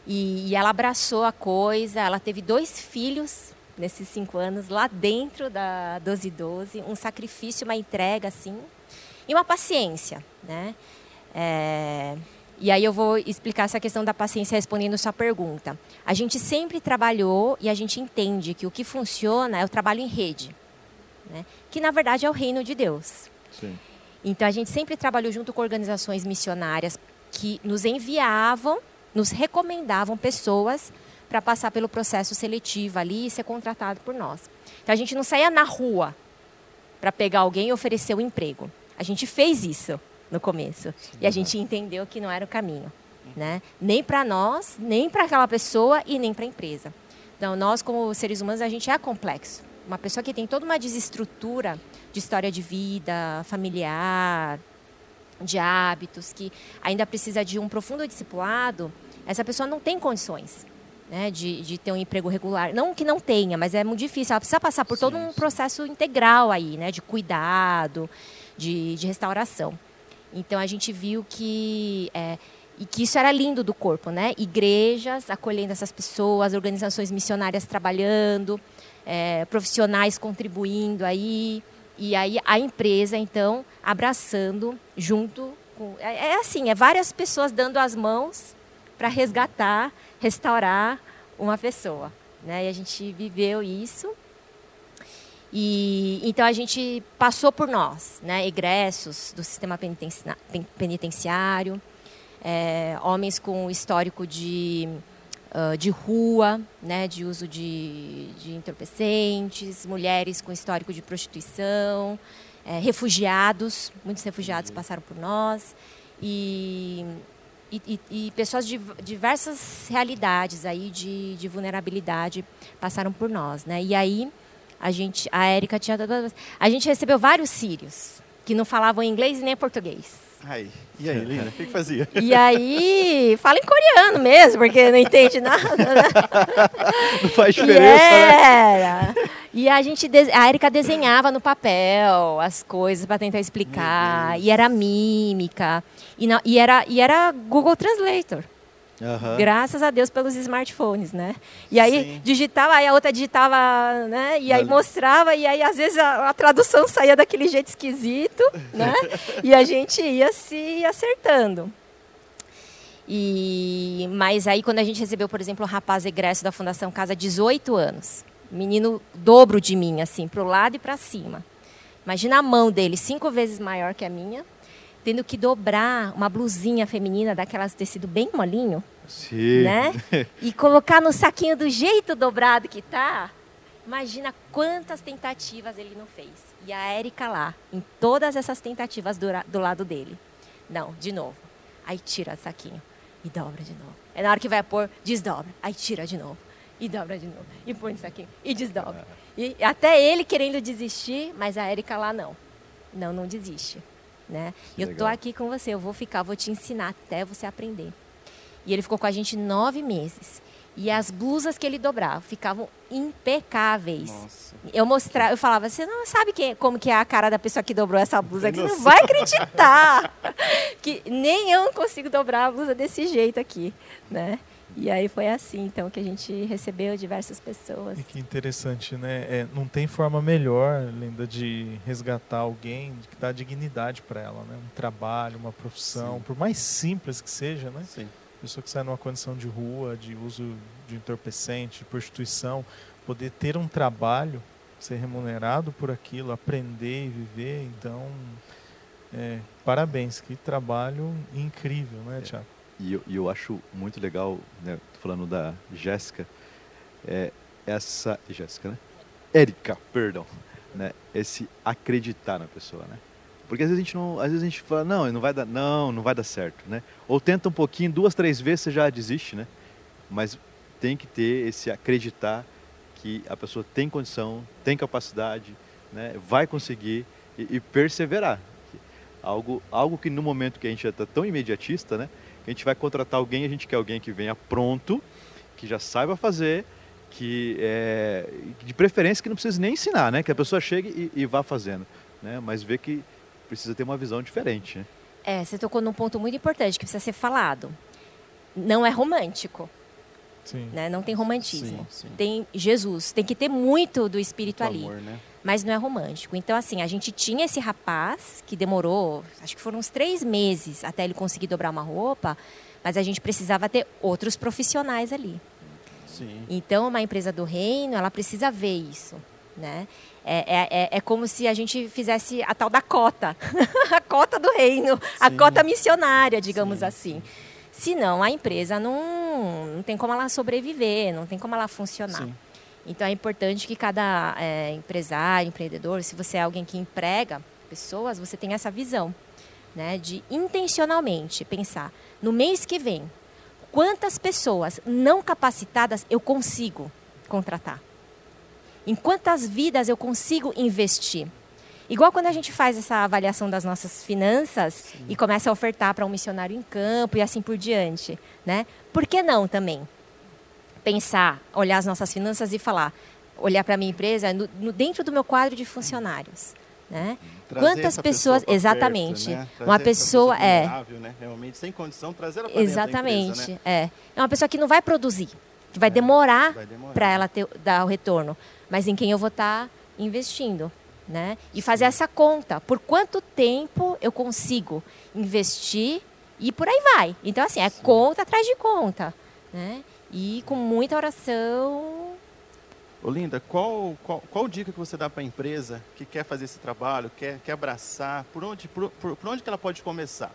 E, e ela abraçou a coisa, ela teve dois filhos nesses cinco anos lá dentro da 1212, um sacrifício, uma entrega, assim, e uma paciência, né? É, e aí eu vou explicar essa questão da paciência respondendo sua pergunta. A gente sempre trabalhou e a gente entende que o que funciona é o trabalho em rede, né? que na verdade é o reino de Deus. Sim. Então a gente sempre trabalhou junto com organizações missionárias que nos enviavam, nos recomendavam pessoas para passar pelo processo seletivo ali e ser contratado por nós. Então a gente não saía na rua para pegar alguém e oferecer o um emprego. A gente fez isso no começo. Sim, e a gente entendeu que não era o caminho. Né? Nem para nós, nem para aquela pessoa e nem para a empresa. Então, nós, como seres humanos, a gente é complexo. Uma pessoa que tem toda uma desestrutura de história de vida, familiar, de hábitos, que ainda precisa de um profundo discipulado, essa pessoa não tem condições né, de, de ter um emprego regular. Não que não tenha, mas é muito difícil. Ela precisa passar por todo um processo integral aí, né, de cuidado, de, de restauração. Então a gente viu que é, e que isso era lindo do corpo, né? Igrejas acolhendo essas pessoas, organizações missionárias trabalhando, é, profissionais contribuindo aí e aí a empresa então abraçando junto com é, é assim, é várias pessoas dando as mãos para resgatar, restaurar uma pessoa, né? E a gente viveu isso e então a gente passou por nós, né, egressos do sistema penitenciário, é, homens com histórico de, uh, de rua, né, de uso de, de entorpecentes, mulheres com histórico de prostituição, é, refugiados, muitos refugiados passaram por nós. E, e, e, pessoas de diversas realidades aí de, de vulnerabilidade passaram por nós, né? E aí a gente, a Érica tinha. A gente recebeu vários sírios que não falavam inglês nem português. Ai, e aí, Lina, o que, que, fazia? E aí, fala em coreano mesmo, porque não entende nada. Né? Não faz diferença, e né? era. Né? E a gente, a Erika desenhava no papel as coisas para tentar explicar, e era mímica, e, não, e, era, e era Google Translator. Uhum. Graças a Deus pelos smartphones, né? E aí Sim. digitava, aí a outra digitava, né? E aí mostrava, e aí às vezes a, a, tradução saía daquele jeito esquisito, né? e a gente ia se acertando. E mas aí quando a gente recebeu, por exemplo, o um rapaz egresso da Fundação Casa, 18 anos, menino dobro de mim, assim, para o lado e para cima. Imagina a mão dele, cinco vezes maior que a minha, tendo que dobrar uma blusinha feminina daquelas tecido bem molinho, Sim. né? E colocar no saquinho do jeito dobrado que tá. Imagina quantas tentativas ele não fez. E a Érica lá, em todas essas tentativas do, do lado dele. Não, de novo. Aí tira o saquinho e dobra de novo. É na hora que vai pôr, desdobra. Aí tira de novo. E dobra de novo. E põe no saquinho. E desdobra. E até ele querendo desistir, mas a Érica lá não. Não, não desiste né? eu tô aqui com você, eu vou ficar, vou te ensinar até você aprender. E ele ficou com a gente nove meses. E as blusas que ele dobrava ficavam impecáveis. Nossa. Eu mostrava, eu falava, você não sabe que, como que é a cara da pessoa que dobrou essa blusa aqui, não vai acreditar. que nem eu consigo dobrar a blusa desse jeito aqui, né? E aí foi assim, então, que a gente recebeu diversas pessoas. E que interessante, né? É, não tem forma melhor, Linda, de resgatar alguém que dá dignidade para ela, né? Um trabalho, uma profissão, Sim. por mais simples que seja, né? Sim. Pessoa que sai numa condição de rua, de uso de entorpecente, de prostituição, poder ter um trabalho, ser remunerado por aquilo, aprender e viver, então, é, parabéns, que trabalho incrível, né, é. E eu, e eu acho muito legal, né, falando da Jéssica, é essa. Jéssica, né? Érica, perdão. Né, esse acreditar na pessoa, né? Porque às vezes a gente não, às vezes a gente fala, não, não vai dar, não, não vai dar certo, né? Ou tenta um pouquinho, duas, três vezes você já desiste, né? Mas tem que ter esse acreditar que a pessoa tem condição, tem capacidade, né? Vai conseguir e, e perseverar. Algo, algo que no momento que a gente já está tão imediatista, né? A gente vai contratar alguém, a gente quer alguém que venha pronto, que já saiba fazer, que é, de preferência que não precise nem ensinar, né? Que a pessoa chegue e, e vá fazendo, né? Mas vê que precisa ter uma visão diferente, né? É, você tocou num ponto muito importante que precisa ser falado. Não é romântico. Sim. Né? Não tem romantismo. Sim, sim. Tem Jesus. Tem que ter muito do espírito muito ali. Amor, né? Mas não é romântico. Então, assim, a gente tinha esse rapaz que demorou, acho que foram uns três meses até ele conseguir dobrar uma roupa, mas a gente precisava ter outros profissionais ali. Sim. Então, uma empresa do reino, ela precisa ver isso. Né? É, é, é, é como se a gente fizesse a tal da cota, a cota do reino, Sim. a cota missionária, digamos Sim. assim. Senão, a empresa não, não tem como ela sobreviver, não tem como ela funcionar. Sim. Então, é importante que cada é, empresário, empreendedor, se você é alguém que emprega pessoas, você tenha essa visão, né, de intencionalmente pensar no mês que vem, quantas pessoas não capacitadas eu consigo contratar? Em quantas vidas eu consigo investir? Igual quando a gente faz essa avaliação das nossas finanças Sim. e começa a ofertar para um missionário em campo e assim por diante, né? Por que não também pensar, olhar as nossas finanças e falar, olhar para a minha empresa no, no, dentro do meu quadro de funcionários, né? Quantas pessoas, pessoa exatamente, perto, né? uma pessoa, pessoa é, né? realmente sem condição trazer ela exatamente, empresa, né? é, é uma pessoa que não vai produzir, que vai é, demorar, demorar. para ela ter, dar o retorno, mas em quem eu vou estar tá investindo né? E fazer essa conta. Por quanto tempo eu consigo investir e por aí vai. Então, assim, é Sim. conta atrás de conta, né? E com muita oração. Olinda, qual, qual, qual dica que você dá para a empresa que quer fazer esse trabalho, quer, quer abraçar? Por onde, por, por, por onde que ela pode começar?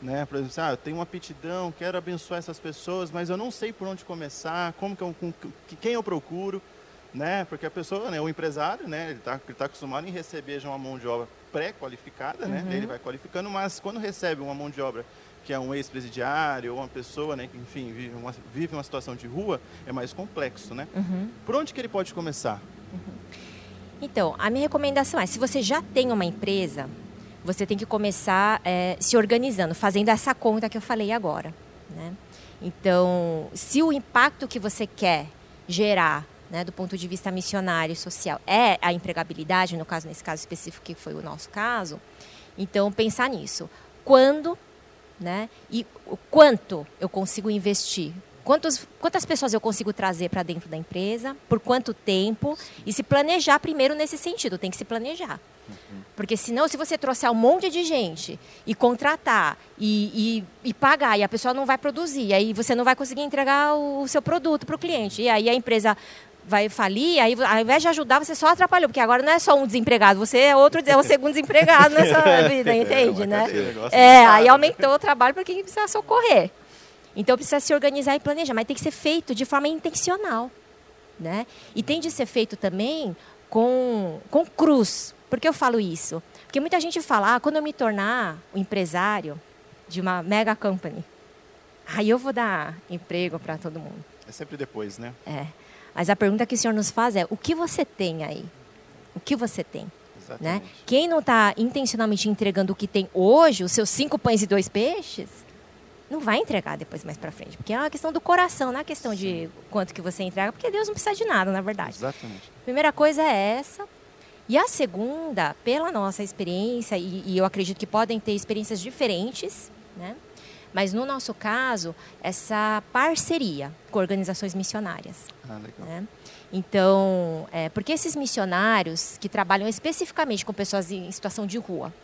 Né? Por exemplo, ah, eu tenho uma aptidão, quero abençoar essas pessoas, mas eu não sei por onde começar, como que eu, com, quem eu procuro né? Porque a pessoa, né, o empresário, né, ele está tá acostumado em receber já uma mão de obra pré-qualificada, né? uhum. né? Ele vai qualificando, mas quando recebe uma mão de obra que é um ex-presidiário ou uma pessoa, né, que enfim vive uma, vive uma situação de rua, é mais complexo, né? Uhum. Por onde que ele pode começar? Uhum. Então, a minha recomendação é, se você já tem uma empresa, você tem que começar é, se organizando, fazendo essa conta que eu falei agora, né? Então, se o impacto que você quer gerar né, do ponto de vista missionário e social, é a empregabilidade, no caso, nesse caso específico, que foi o nosso caso, então pensar nisso. Quando né, e quanto eu consigo investir? Quantos, quantas pessoas eu consigo trazer para dentro da empresa? Por quanto tempo? E se planejar primeiro nesse sentido, tem que se planejar. Porque senão, se você trouxer um monte de gente e contratar e, e, e, pagar, e a pessoa não vai produzir, aí você não vai conseguir entregar o, o seu produto para o cliente. E aí a empresa vai falir, aí ao invés de ajudar, você só atrapalhou, porque agora não é só um desempregado, você é outro, é o segundo desempregado nessa vida, entende, é, né? É, aí aumentou o trabalho para quem precisa socorrer. Então precisa se organizar e planejar, mas tem que ser feito de forma intencional, né? E tem de ser feito também com, com cruz. Por que eu falo isso? Porque muita gente fala, ah, quando eu me tornar o empresário de uma mega company, aí eu vou dar emprego para todo mundo. É sempre depois, né? É. Mas a pergunta que o Senhor nos faz é: o que você tem aí? O que você tem? Né? Quem não está intencionalmente entregando o que tem hoje, os seus cinco pães e dois peixes, não vai entregar depois mais para frente, porque é uma questão do coração, não é questão Sim. de quanto que você entrega, porque Deus não precisa de nada, na verdade. Exatamente. Primeira coisa é essa. E a segunda, pela nossa experiência, e, e eu acredito que podem ter experiências diferentes, né? Mas no nosso caso, essa parceria com organizações missionárias. Ah, legal. Né? Então, é, porque esses missionários que trabalham especificamente com pessoas em situação de rua,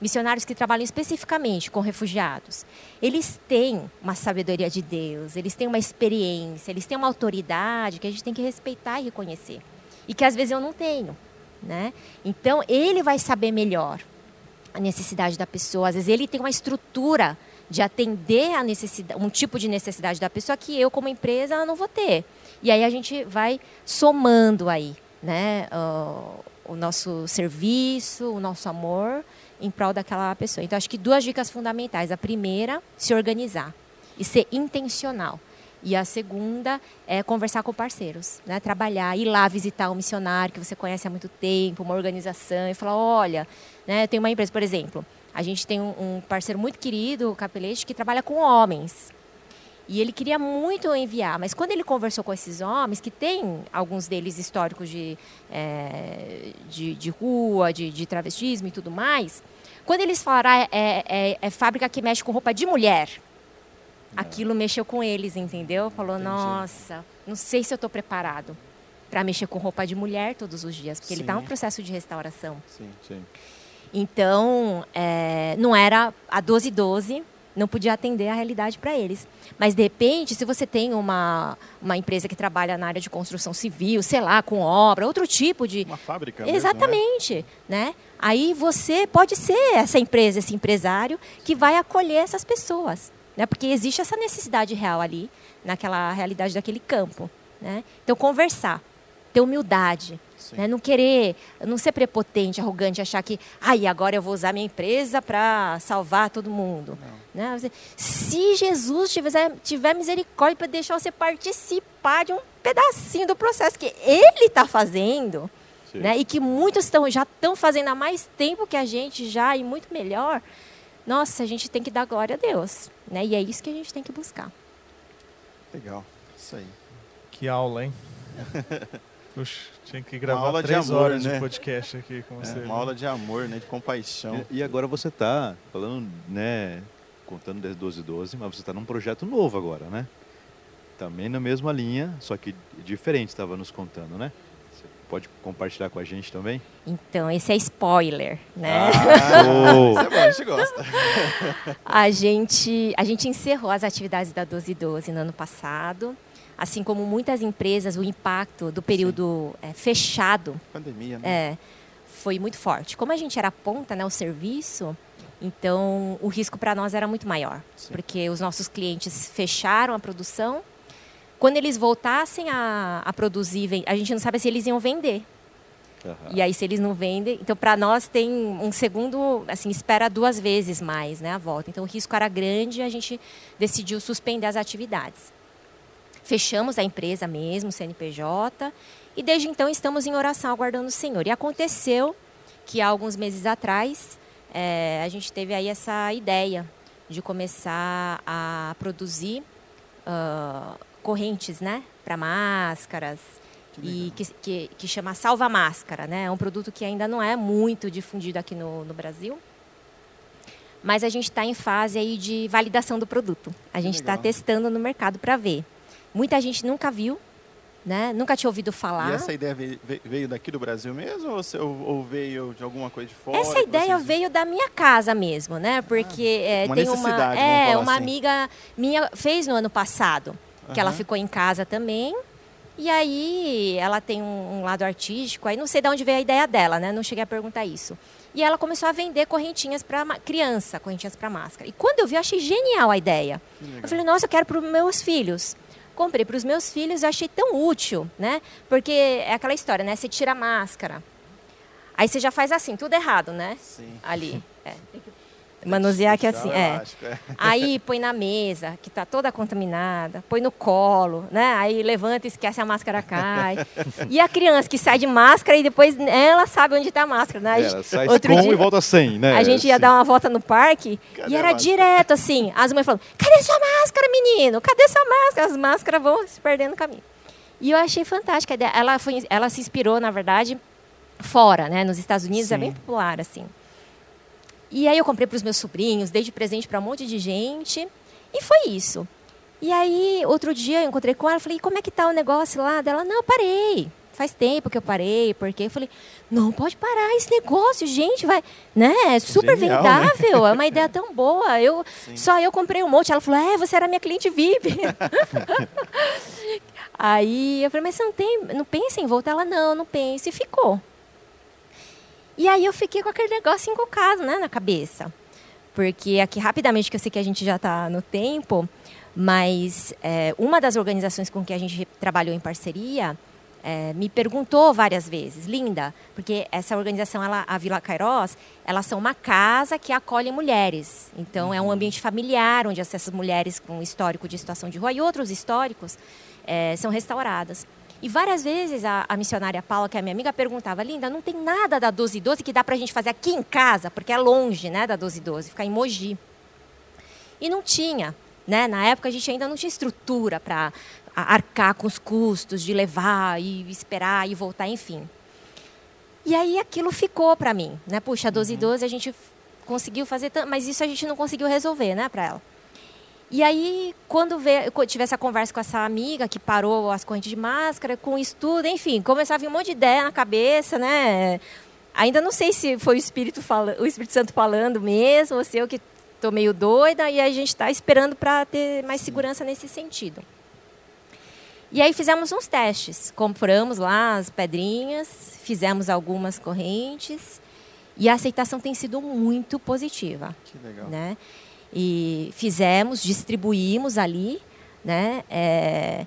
missionários que trabalham especificamente com refugiados, eles têm uma sabedoria de Deus, eles têm uma experiência, eles têm uma autoridade que a gente tem que respeitar e reconhecer. E que às vezes eu não tenho. Né? Então, ele vai saber melhor a necessidade da pessoa. Às vezes, ele tem uma estrutura de atender a necessidade, um tipo de necessidade da pessoa que eu, como empresa, não vou ter. E aí a gente vai somando aí, né, uh, o nosso serviço, o nosso amor em prol daquela pessoa. Então, acho que duas dicas fundamentais. A primeira, se organizar e ser intencional. E a segunda é conversar com parceiros, né? trabalhar, ir lá visitar um missionário que você conhece há muito tempo, uma organização, e falar, olha, né, tem uma empresa, por exemplo, a gente tem um, parceiro muito querido, o Capelete, que trabalha com homens. E ele queria muito enviar, mas quando ele conversou com esses homens, que tem alguns deles históricos de, é, de, de, rua, de, de, travestismo e tudo mais, quando eles falaram, ah, é, é, é fábrica que mexe com roupa de mulher, aquilo mexeu com eles, entendeu? Falou, Entendi. nossa, não sei se eu estou preparado para mexer com roupa de mulher todos os dias, porque sim. ele está em um processo de restauração. Sim, sim. Então, é, não era a 1212, não podia atender a realidade para eles. Mas, de repente, se você tem uma, uma empresa que trabalha na área de construção civil, sei lá, com obra, outro tipo de. Uma fábrica. Exatamente. Mesmo, né? né? Aí você pode ser essa empresa, esse empresário, que vai acolher essas pessoas. Né? Porque existe essa necessidade real ali, naquela realidade daquele campo. Né? Então, conversar, ter humildade, né? Não querer, não ser prepotente, arrogante, achar que, ai, agora eu vou usar minha empresa para salvar todo mundo. Né? Se Jesus tiver, tiver misericórdia para deixar você participar de um pedacinho do processo que Ele está fazendo, né? e que muitos tão, já estão fazendo há mais tempo que a gente já e muito melhor, nossa, a gente tem que dar glória a Deus. Né? E é isso que a gente tem que buscar. Legal, isso aí. Que aula, hein? Puxa, tinha que gravar três de amor, horas né? de podcast aqui com você. É, uma né? aula de amor, né? De compaixão. E, e agora você está falando, né? Contando desde 12 12, mas você está num projeto novo agora, né? Também na mesma linha, só que diferente, estava nos contando, né? Você pode compartilhar com a gente também? Então, esse é spoiler, né? Ah, oh. é bom, a gente gosta. a, gente, a gente encerrou as atividades da 12 12 no ano passado assim como muitas empresas, o impacto do período é, fechado. Pandemia, né? É, foi muito forte. Como a gente era ponta, né, o serviço, então o risco para nós era muito maior, Sim. porque os nossos clientes fecharam a produção. Quando eles voltassem a, a produzir, a gente não sabe se eles iam vender. Uhum. E aí, se eles não vendem, então para nós tem um segundo, assim, espera duas vezes mais, né, a volta. Então o risco era grande e a gente decidiu suspender as atividades. Fechamos a empresa mesmo, CNPJ, e desde então estamos em oração aguardando o Senhor. E aconteceu que há alguns meses atrás é, a gente teve aí essa ideia de começar a produzir uh, correntes, né, para máscaras que e que, que, que, chama Salva Máscara, né? É um produto que ainda não é muito difundido aqui no, no Brasil, mas a gente está em fase aí de validação do produto. A gente está testando no mercado para ver. Muita gente nunca viu, né? Nunca tinha ouvido falar. E essa ideia veio, veio daqui do Brasil mesmo ou, ou, veio de alguma coisa de fora? Essa ideia vocês... veio da minha casa mesmo, né? Porque ah, é, uma tem uma, é, uma assim. amiga minha fez no ano passado, que ela ficou em casa também. E aí ela tem um, um, lado artístico, aí não sei de onde veio a ideia dela, né? Não cheguei a perguntar isso. E ela começou a vender correntinhas para criança, correntinhas para máscara. E quando eu vi, eu achei genial a ideia. Eu falei, nossa, eu quero para os meus filhos comprei para os meus filhos e achei tão útil, né? Porque é aquela história, né? Você tira a máscara, aí você já faz assim, tudo errado, né? Sim. Ali. É, tem que manusear aqui assim, é. é. Aí põe na mesa, que está toda contaminada, põe no colo, né? Aí levanta e esquece a máscara cai. E a criança que sai de máscara e depois ela sabe onde está a máscara, né? A gente, ela sai outro com dia, e volta sem, né? A gente ia Sim. dar uma volta no parque Cadê e era direto assim, as mães falando: "Cadê sua máscara, menino? Cadê sua máscara?" As máscaras vão se perdendo no caminho. E eu achei fantástica a ideia. Ela foi, ela se inspirou, na verdade, fora, né? Nos Estados Unidos Sim. é bem popular assim. E aí eu comprei para os meus sobrinhos, dei de presente para um monte de gente. E foi isso. E aí, outro dia, eu encontrei com ela, falei, como é que tá o negócio lá? Dela, não, parei. Faz tempo que eu parei, porque eu falei, não pode parar esse negócio, gente, vai, né? É super Genial, né? vendável, é uma ideia tão boa. Eu só eu comprei um monte. Ela falou, é, você era minha cliente VIP. aí eu falei, mas você não tem, não pensa em voltar? Ela, não, não penso. E ficou. E aí eu fiquei com aquele negócio encucado, né, na cabeça. Porque aqui, rapidamente, que eu sei que a gente já está no tempo, mas é, uma das organizações com que a gente trabalhou em parceria é, me perguntou várias vezes, Linda, porque essa organização, ela, a Vila Cairós, elas são uma casa que acolhe mulheres. Então, é um ambiente familiar, onde essas mulheres com histórico de situação de rua e outros históricos é, são restauradas. E várias vezes a, a, missionária Paula, que é minha amiga, perguntava, Linda, não tem nada da 1212 que dá para a gente fazer aqui em casa, porque é longe né, da 1212, ficar em Mogi. E não tinha. Né? Na época a gente ainda não tinha estrutura para arcar com os custos de levar e esperar e voltar, enfim. E aí aquilo ficou para mim. Né? Puxa, a 1212 a gente conseguiu fazer, mas isso a gente não conseguiu resolver né, para ela. E aí, quando veio, tive essa conversa com essa amiga que parou as correntes de máscara, com estudo, enfim, começava a vir um monte de ideia na cabeça, né? Ainda não sei se foi o Espírito, fala, o Espírito Santo falando mesmo, ou se eu que estou meio doida, e a gente está esperando para ter mais segurança nesse sentido. E aí fizemos uns testes, compramos lá as pedrinhas, fizemos algumas correntes, e a aceitação tem sido muito positiva. Que legal. Né? E fizemos, distribuímos ali, né? É,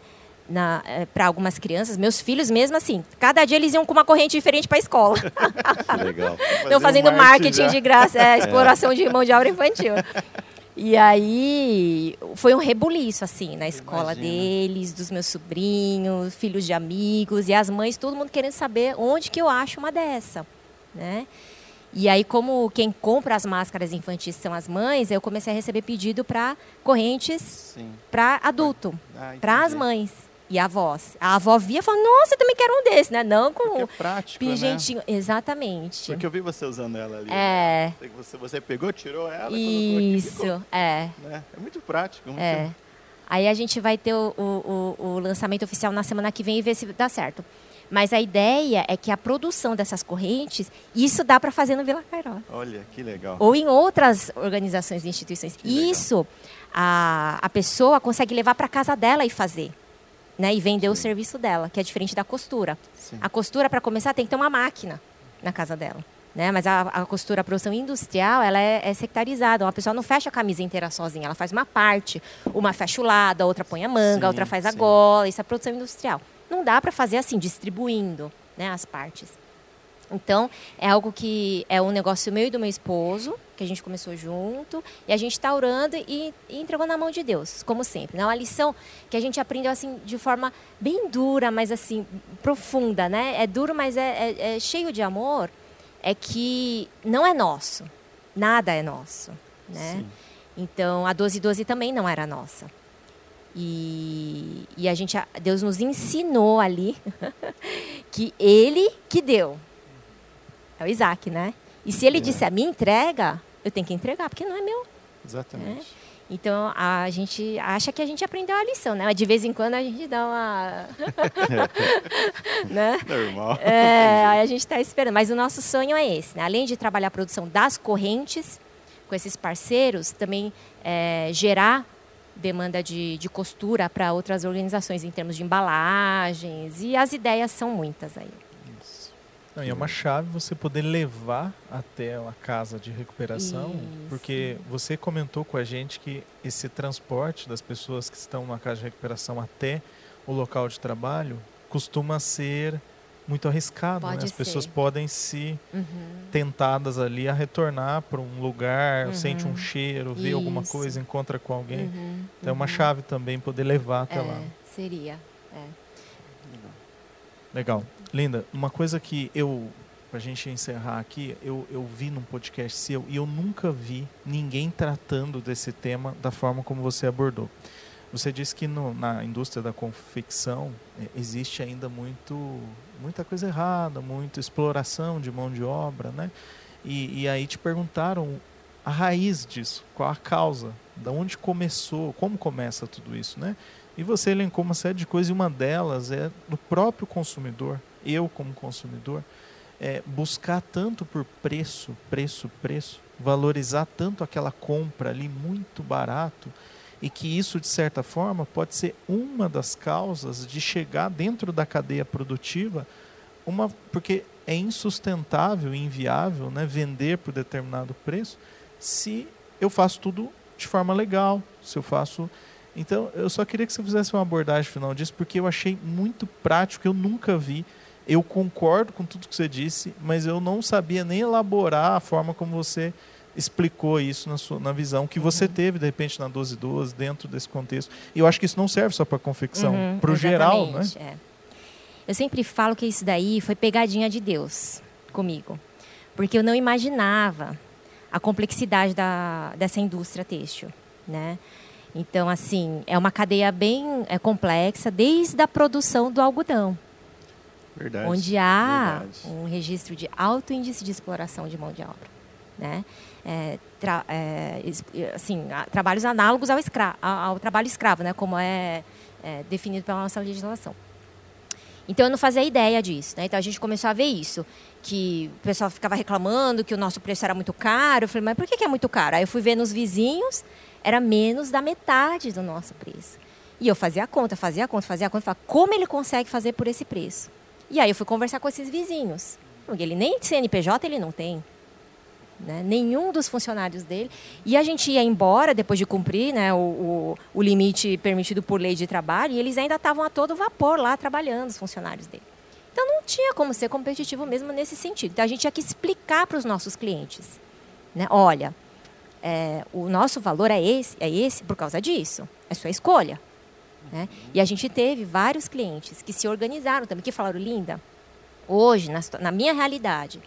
é, para algumas crianças, meus filhos mesmo assim, cada dia eles iam com uma corrente diferente para a escola. Legal. Estão fazendo um marketing já. de graça, é, exploração de mão de obra infantil. E aí foi um rebuliço assim na escola Imagina. deles, dos meus sobrinhos, filhos de amigos e as mães, todo mundo querendo saber onde que eu acho uma dessa, né? E aí, como quem compra as máscaras infantis são as mães, eu comecei a receber pedido para correntes para adulto, ah, para as mães e avós. A avó via e falou, nossa, eu também quero um desse, né? Não com Porque é prático, pingentinho. Né? Exatamente. Porque eu vi você usando ela ali. É. Né? Você, você pegou, tirou ela Isso, colocou aqui, é. Né? É muito prático. Muito... É. Aí a gente vai ter o, o, o, lançamento oficial na semana que vem e ver se dá certo. Mas a ideia é que a produção dessas correntes, isso dá para fazer no Vila Cairó. Olha, que legal. Ou em outras organizações e instituições. Que isso a, a pessoa consegue levar para casa dela e fazer. Né, e vender Sim. o serviço dela, que é diferente da costura. Sim. A costura, para começar, tem que ter uma máquina na casa dela. Né? Mas a, a costura, a produção industrial, ela é, é, sectarizada. Uma pessoa não fecha a camisa inteira sozinha, ela faz uma parte. Uma fecha o lado, a outra põe a manga, sim, a outra faz a gola. Isso é produção industrial. Não dá para fazer assim, distribuindo né, as partes. Então, é algo que é um negócio meu e do meu esposo, que a gente começou junto, e a gente está orando e, e, entregou na mão de Deus, como sempre. Né? Uma lição que a gente aprendeu assim de forma bem dura, mas assim, profunda, né? É duro, mas é, é, é cheio de amor, é que não é nosso. Nada é nosso, né? Sim. Então, a 1212 também não era nossa. E, e a gente, Deus nos ensinou ali que Ele que deu. É o Isaac, né? E se Ele é. disse a minha entrega, eu tenho que entregar, porque não é meu. Exatamente. Né? Então a gente acha que a gente aprendeu a lição, né? Mas de vez em quando a gente dá uma. né? Normal. É, aí a gente está esperando. Mas o nosso sonho é esse, né? Além de trabalhar a produção das correntes com esses parceiros, também é, gerar demanda de, de costura para outras organizações em termos de embalagens e as ideias são muitas aí. Não, e é uma chave você poder levar até a casa de recuperação, Isso. porque você comentou com a gente que esse transporte das pessoas que estão na casa de recuperação até o local de trabalho costuma ser muito arriscado. Né? As pessoas podem se uhum. tentadas ali a retornar para um lugar, uhum. sente um cheiro, vê Isso. alguma coisa, encontra com alguém. Uhum. Então é uma uhum. chave também poder levar até é, lá. Seria. É. Legal. Linda, uma coisa que eu, para a gente encerrar aqui, eu, eu vi num podcast seu e eu nunca vi ninguém tratando desse tema da forma como você abordou. Você disse que no, na indústria da confecção é, existe ainda muito, muita coisa errada, muita exploração de mão de obra, né? E, e aí te perguntaram a raiz disso, qual a causa, da onde começou, como começa tudo isso, né? E você elencou uma série de coisas e uma delas é do próprio consumidor, eu como consumidor, é buscar tanto por preço, preço, preço, valorizar tanto aquela compra ali muito barato e que isso de certa forma pode ser uma das causas de chegar dentro da cadeia produtiva uma porque é insustentável, inviável, né, vender por determinado preço se eu faço tudo de forma legal, se eu faço. Então, eu só queria que você fizesse uma abordagem final disso, porque eu achei muito prático, eu nunca vi. Eu concordo com tudo que você disse, mas eu não sabia nem elaborar a forma como você explicou isso na, sua, na visão que você uhum. teve, de repente, na 1212, dentro desse contexto. E eu acho que isso não serve só para confecção, uhum, para o geral. Né? É. Eu sempre falo que isso daí foi pegadinha de Deus comigo. Porque eu não imaginava a complexidade da, dessa indústria têxtil, né? Então, assim, é uma cadeia bem é, complexa, desde a produção do algodão. Verdade. Onde há verdade. um registro de alto índice de exploração de mão de obra. Né? É, tra, é, assim, trabalhos análogos ao, escra, ao, trabalho escravo, né? como é, é definido pela nossa legislação. Então eu não fazia ideia disso. Né? Então a gente começou a ver isso, que o pessoal ficava reclamando que o nosso preço era muito caro. Eu falei, mas por que é muito caro? Aí eu fui ver nos vizinhos, era menos da metade do nosso preço. E eu fazia a conta, fazia a conta, fazia a conta, falava, como ele consegue fazer por esse preço? E aí eu fui conversar com esses vizinhos. Ele nem CNPJ ele não tem né? nenhum dos funcionários dele. E a gente ia embora depois de cumprir né, o, o, o limite permitido por lei de trabalho, e eles ainda estavam a todo vapor lá trabalhando, os funcionários dele. Então não tinha como ser competitivo mesmo nesse sentido. Então a gente tinha que explicar para os nossos clientes. Né? Olha, é, o nosso valor é esse, é esse por causa disso. É sua escolha. Né? E a gente teve vários clientes que se organizaram também, que falaram, Linda, hoje, na, na minha realidade,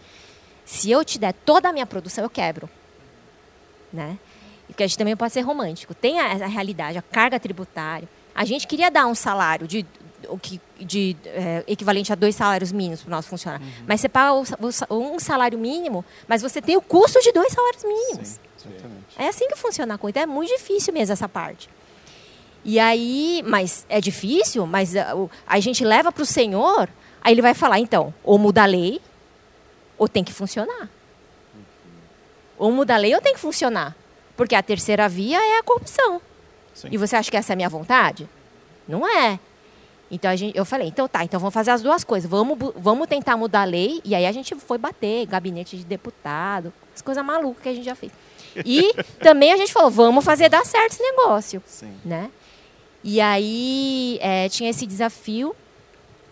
se eu te der toda a minha produção, eu quebro. Né? Porque a gente também pode ser romântico. Tem a, a realidade, a carga tributária. A gente queria dar um salário de, de, de é, equivalente a dois salários mínimos para o nosso funcionário. Uhum. Mas você paga o, o, um salário mínimo, mas você tem o custo de dois salários mínimos. Sim, é assim que funciona a coisa. É muito difícil mesmo essa parte. E aí, mas é difícil, mas a, a gente leva para o senhor, aí ele vai falar, então, ou muda a lei, ou tem que funcionar. Ou muda a lei ou tem que funcionar. Porque a terceira via é a corrupção. Sim. E você acha que essa é a minha vontade? Não é. Então a gente, eu falei, então tá, então vamos fazer as duas coisas. Vamos, vamos tentar mudar a lei. E aí a gente foi bater, gabinete de deputado, as coisas malucas que a gente já fez. E também a gente falou, vamos fazer dar certo esse negócio. Sim. Né? E aí é, tinha esse desafio.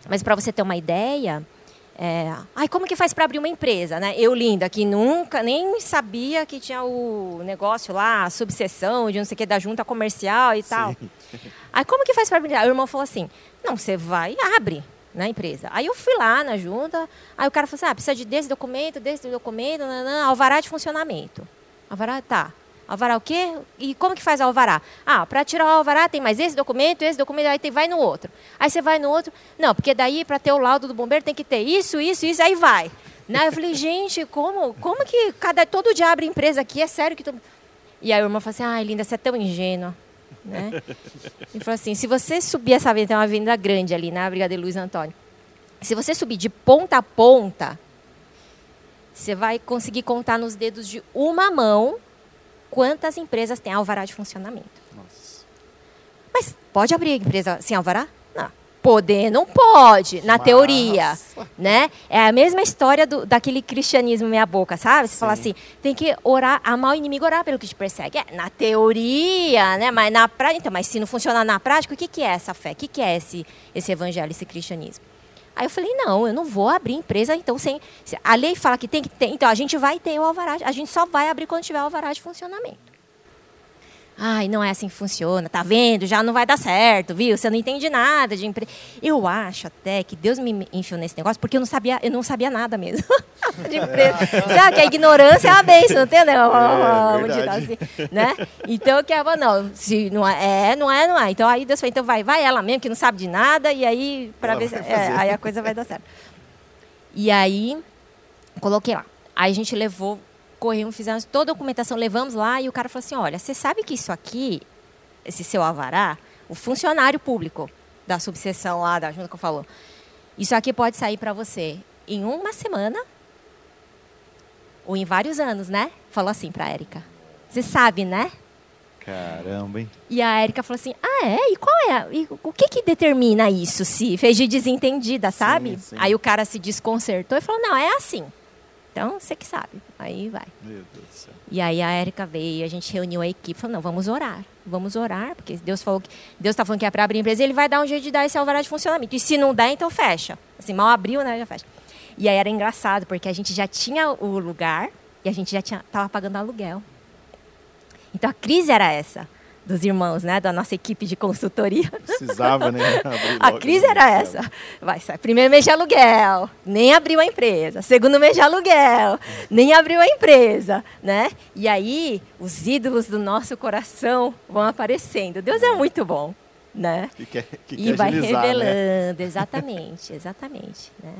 Mas para você ter uma ideia, é, ai, como que faz para abrir uma empresa, né? Eu, linda, que nunca nem sabia que tinha o negócio lá, a subseção de não sei o que, da junta comercial e Sim. tal. Aí, como que faz para abrir? Aí o irmão falou assim, não, você vai e abre na empresa. Aí eu fui lá na junta, aí o cara falou assim, ah, precisa de desse documento, desse documento, nanã, alvará de funcionamento. Alvará, tá. Alvará o quê? E como que faz alvará? Ah, para tirar o alvará tem mais esse documento, esse documento, aí tem, vai no outro. Aí você vai no outro. Não, porque daí para ter o laudo do bombeiro tem que ter isso, isso, isso, aí vai. Né? Eu falei, gente, como, como que cada, todo dia abre empresa aqui? É sério que... Tu... E aí o irmão falou assim, ai, linda, você é tão ingênua. Né? Ele falou assim, se você subir essa avenida, tem uma avenida grande ali na Brigadeiro Luiz Antônio. Se você subir de ponta a ponta, você vai conseguir contar nos dedos de uma mão quantas empresas têm alvará de funcionamento. Nossa. Mas pode abrir empresa sem alvará? Não. Poder não pode, na Nossa. teoria, né? É a mesma história do, daquele cristianismo meia boca, sabe? Você Sim. fala assim, tem que orar, amar o inimigo, orar pelo que te persegue. É, na teoria, né? Mas na prática, então, mas se não funcionar na prática, o que, que é essa fé? O que, que é esse, esse evangelho, esse cristianismo? Aí eu falei, não, eu não vou abrir empresa, então sem. A lei fala que tem que ter, então a gente vai ter o alvará, a gente só vai abrir quando tiver o alvará de funcionamento. Ai, não é assim que funciona, tá vendo? Já não vai dar certo, viu? Você não entende nada de empresa. Eu acho até que Deus me enfiou nesse negócio porque eu não sabia, eu não sabia nada mesmo de empresa. Sabe que a ignorância é uma bênção, entendeu? É, dizer assim, né? Então eu quero, não, se não é, é, não é, não é. Então aí Deus falou, então vai, vai ela mesmo que não sabe de nada e aí para ver, se, é, aí a coisa vai dar certo. E aí coloquei lá. Aí a gente levou corremos, fizemos toda a documentação, levamos lá e o cara falou assim: olha, você sabe que isso aqui, esse seu avará, o funcionário público da subseção lá da junta que eu falou, isso aqui pode sair para você em uma semana ou em vários anos, né? Falou assim para Érica. Você sabe, né? Caramba, hein? E a Érica falou assim: Ah, é? E qual é? E o que que determina isso? Se fez de desentendida, sabe? sim. Aí o cara se desconcertou e falou: Não, é assim. Então você que sabe. Aí vai. Meu Deus do céu. E aí a Érica veio, a gente reuniu a equipe, falou: Não, vamos orar. Vamos orar, porque Deus falou que Deus está falando que é para abrir a empresa, ele vai dar um jeito de dar esse alvará de funcionamento. E se não der, então fecha. Assim, mal abriu, né? Já fecha. E aí era engraçado, porque a gente já tinha o lugar e a gente já tinha, tava pagando aluguel. Então a crise era essa dos irmãos, né, da nossa equipe de consultoria. Precisava, né? A crise né? era essa. Vai sair primeiro mês de aluguel, nem abriu a empresa. Segundo mês de aluguel, nem abriu a empresa, né? E aí os ídolos do nosso coração vão aparecendo. Deus é muito bom, né? Que quer, que e quer vai agilizar, né? revelando, exatamente, exatamente, né?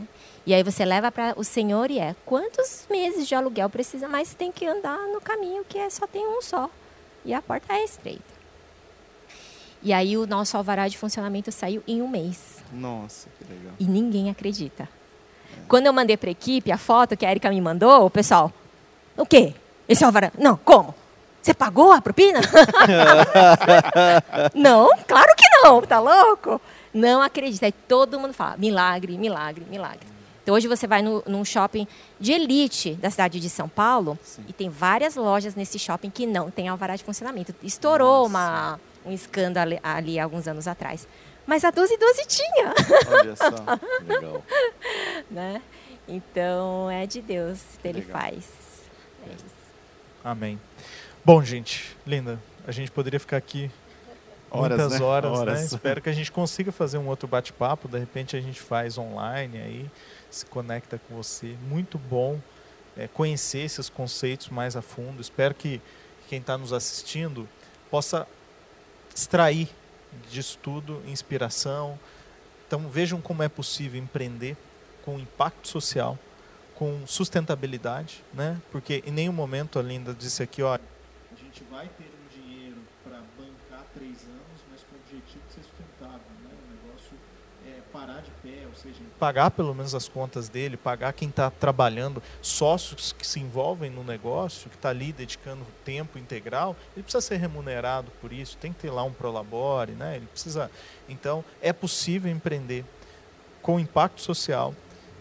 E aí você leva para o Senhor e é quantos meses de aluguel precisa, mas tem que andar no caminho que é só tem um só e a porta é estreita. E aí o nosso alvará de funcionamento saiu em um mês Nossa, que legal. e ninguém acredita. Quando eu mandei para a equipe a foto que a Erika me mandou, o pessoal, o quê? Esse alvará? Não, como? Você pagou a propina? não, claro que não, tá louco? Não acredita. Aí todo mundo fala, milagre, milagre, milagre. Então hoje você vai no, num shopping de elite da cidade de São Paulo Sim. e tem várias lojas nesse shopping que não tem alvará de funcionamento. Estourou Nossa. uma, um escândalo ali, alguns anos atrás. Mas a 1212 tinha, Olha só. Legal. né? Então é de Deus, ele legal. faz. É isso. Amém. Bom, gente, linda, a gente poderia ficar aqui Horas, muitas né? horas, né? Horas. Espero que a gente consiga fazer um outro bate-papo. De repente a gente faz online aí, se conecta com você. Muito bom é, conhecer esses conceitos mais a fundo. Espero que quem está nos assistindo possa extrair disso tudo inspiração. Então vejam como é possível empreender com impacto social, com sustentabilidade, né? Porque em nenhum momento a Linda disse aqui, ó, a gente vai ter um dinheiro para bancar três anos, mas com o objetivo de ser sustentável, né? O negócio é parar de pé, ou seja, pagar pelo menos as contas dele, pagar quem está trabalhando, sócios que se envolvem no negócio, que está ali dedicando tempo integral, ele precisa ser remunerado por isso, tem que ter lá um prolabore, né? Ele precisa. Então, é possível empreender com impacto social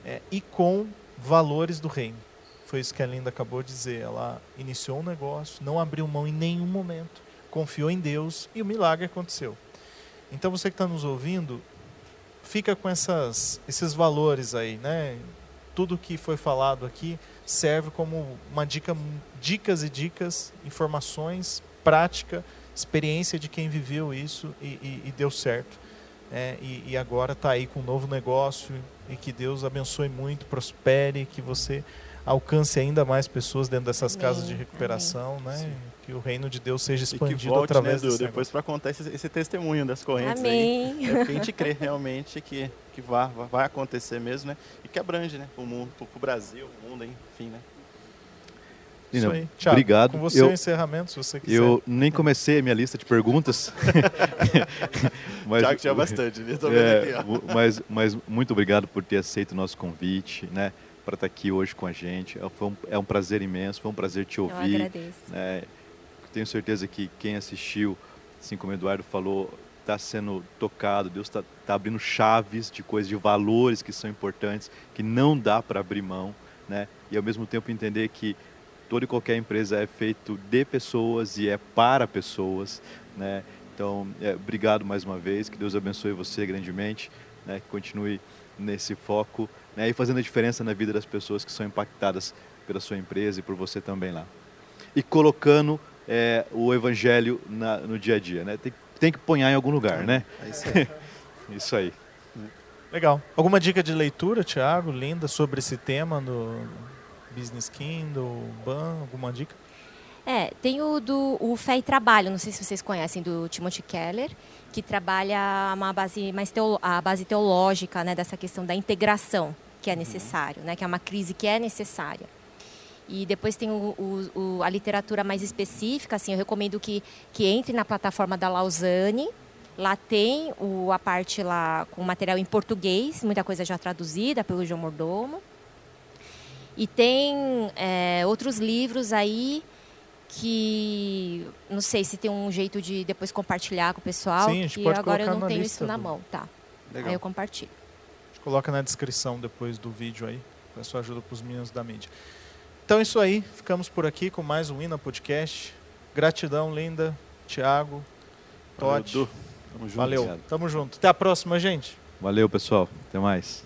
é, e com valores do reino. Foi isso que a Linda acabou de dizer. Ela iniciou um negócio, não abriu mão em nenhum momento, confiou em Deus e o milagre aconteceu. Então você que está nos ouvindo, fica com essas, esses valores aí, né? Tudo que foi falado aqui serve como uma dica, dicas e dicas, informações, prática, experiência de quem viveu isso e, e- e deu certo. né? e, e agora está aí com um novo negócio e que Deus abençoe muito, prospere, que você alcance ainda mais pessoas dentro dessas Amém, casas de recuperação, né? Sim. Que o reino de Deus seja E que expandido volte, através né, Du, desse depois para contar esse, esse testemunho das correntes aí. Amém. É porque a gente crê realmente que, que vai, vai acontecer mesmo, né? E que abrange, né? O mundo, pro, pro Brasil, o mundo, enfim, né? Isso aí. Thiago, obrigado. Com você Eu- o encerramento, se você quiser. Eu nem comecei a minha lista de perguntas. mas, Já que tinha bastante, né? É, mas, mas muito obrigado por ter aceito o nosso convite, né? Para estar aqui hoje com a gente. É, foi um, é um prazer imenso, foi um prazer te Eu ouvir. agradeço. né? Tenho certeza que quem assistiu, assim como o Eduardo falou, está sendo tocado. Deus está abrindo chaves de coisas, de valores que são importantes, que não dá para abrir mão, né? E ao mesmo tempo entender que toda e qualquer empresa é feito de pessoas e é para pessoas, né? Então, é, obrigado mais uma vez, que Deus abençoe você grandemente, né? Que continue nesse foco, né? E fazendo a diferença na vida das pessoas que são impactadas pela sua empresa e por você também lá. E colocando é, o evangelho na- no dia a dia, né? Tem, tem que ponhar em algum lugar, né? É isso aí. Isso aí. Legal. Alguma dica de leitura, Thiago, linda, sobre esse tema no Business Kindle, BAN? Alguma dica? É, tem o do o Fé e Trabalho, não sei se vocês conhecem, do Timothy Keller, que trabalha uma base mais teolo- a base teológica né, dessa questão da integração que é necessário, né, que é uma crise que é necessária. E depois tem o, o, a literatura mais específica, assim, eu recomendo que, que entre na plataforma da Lausanne. Lá tem o, a parte lá com material em português, muita coisa já traduzida pelo João Mordomo. E tem é, outros livros aí que não sei se tem um jeito de depois compartilhar com o pessoal, Sim, a gente que pode agora eu não tenho isso na do- mão, tá? Legal. Aí eu compartilho. A gente coloca na descrição depois do vídeo aí. Peço ajuda para os meninos da mídia. Então é isso aí. Ficamos por aqui com mais um INA Podcast. Gratidão, Linda, Thiago, Valeu, Totti. Du. Tamo junto. Valeu. Tamo junto. Até a próxima, gente. Valeu, pessoal. Até mais.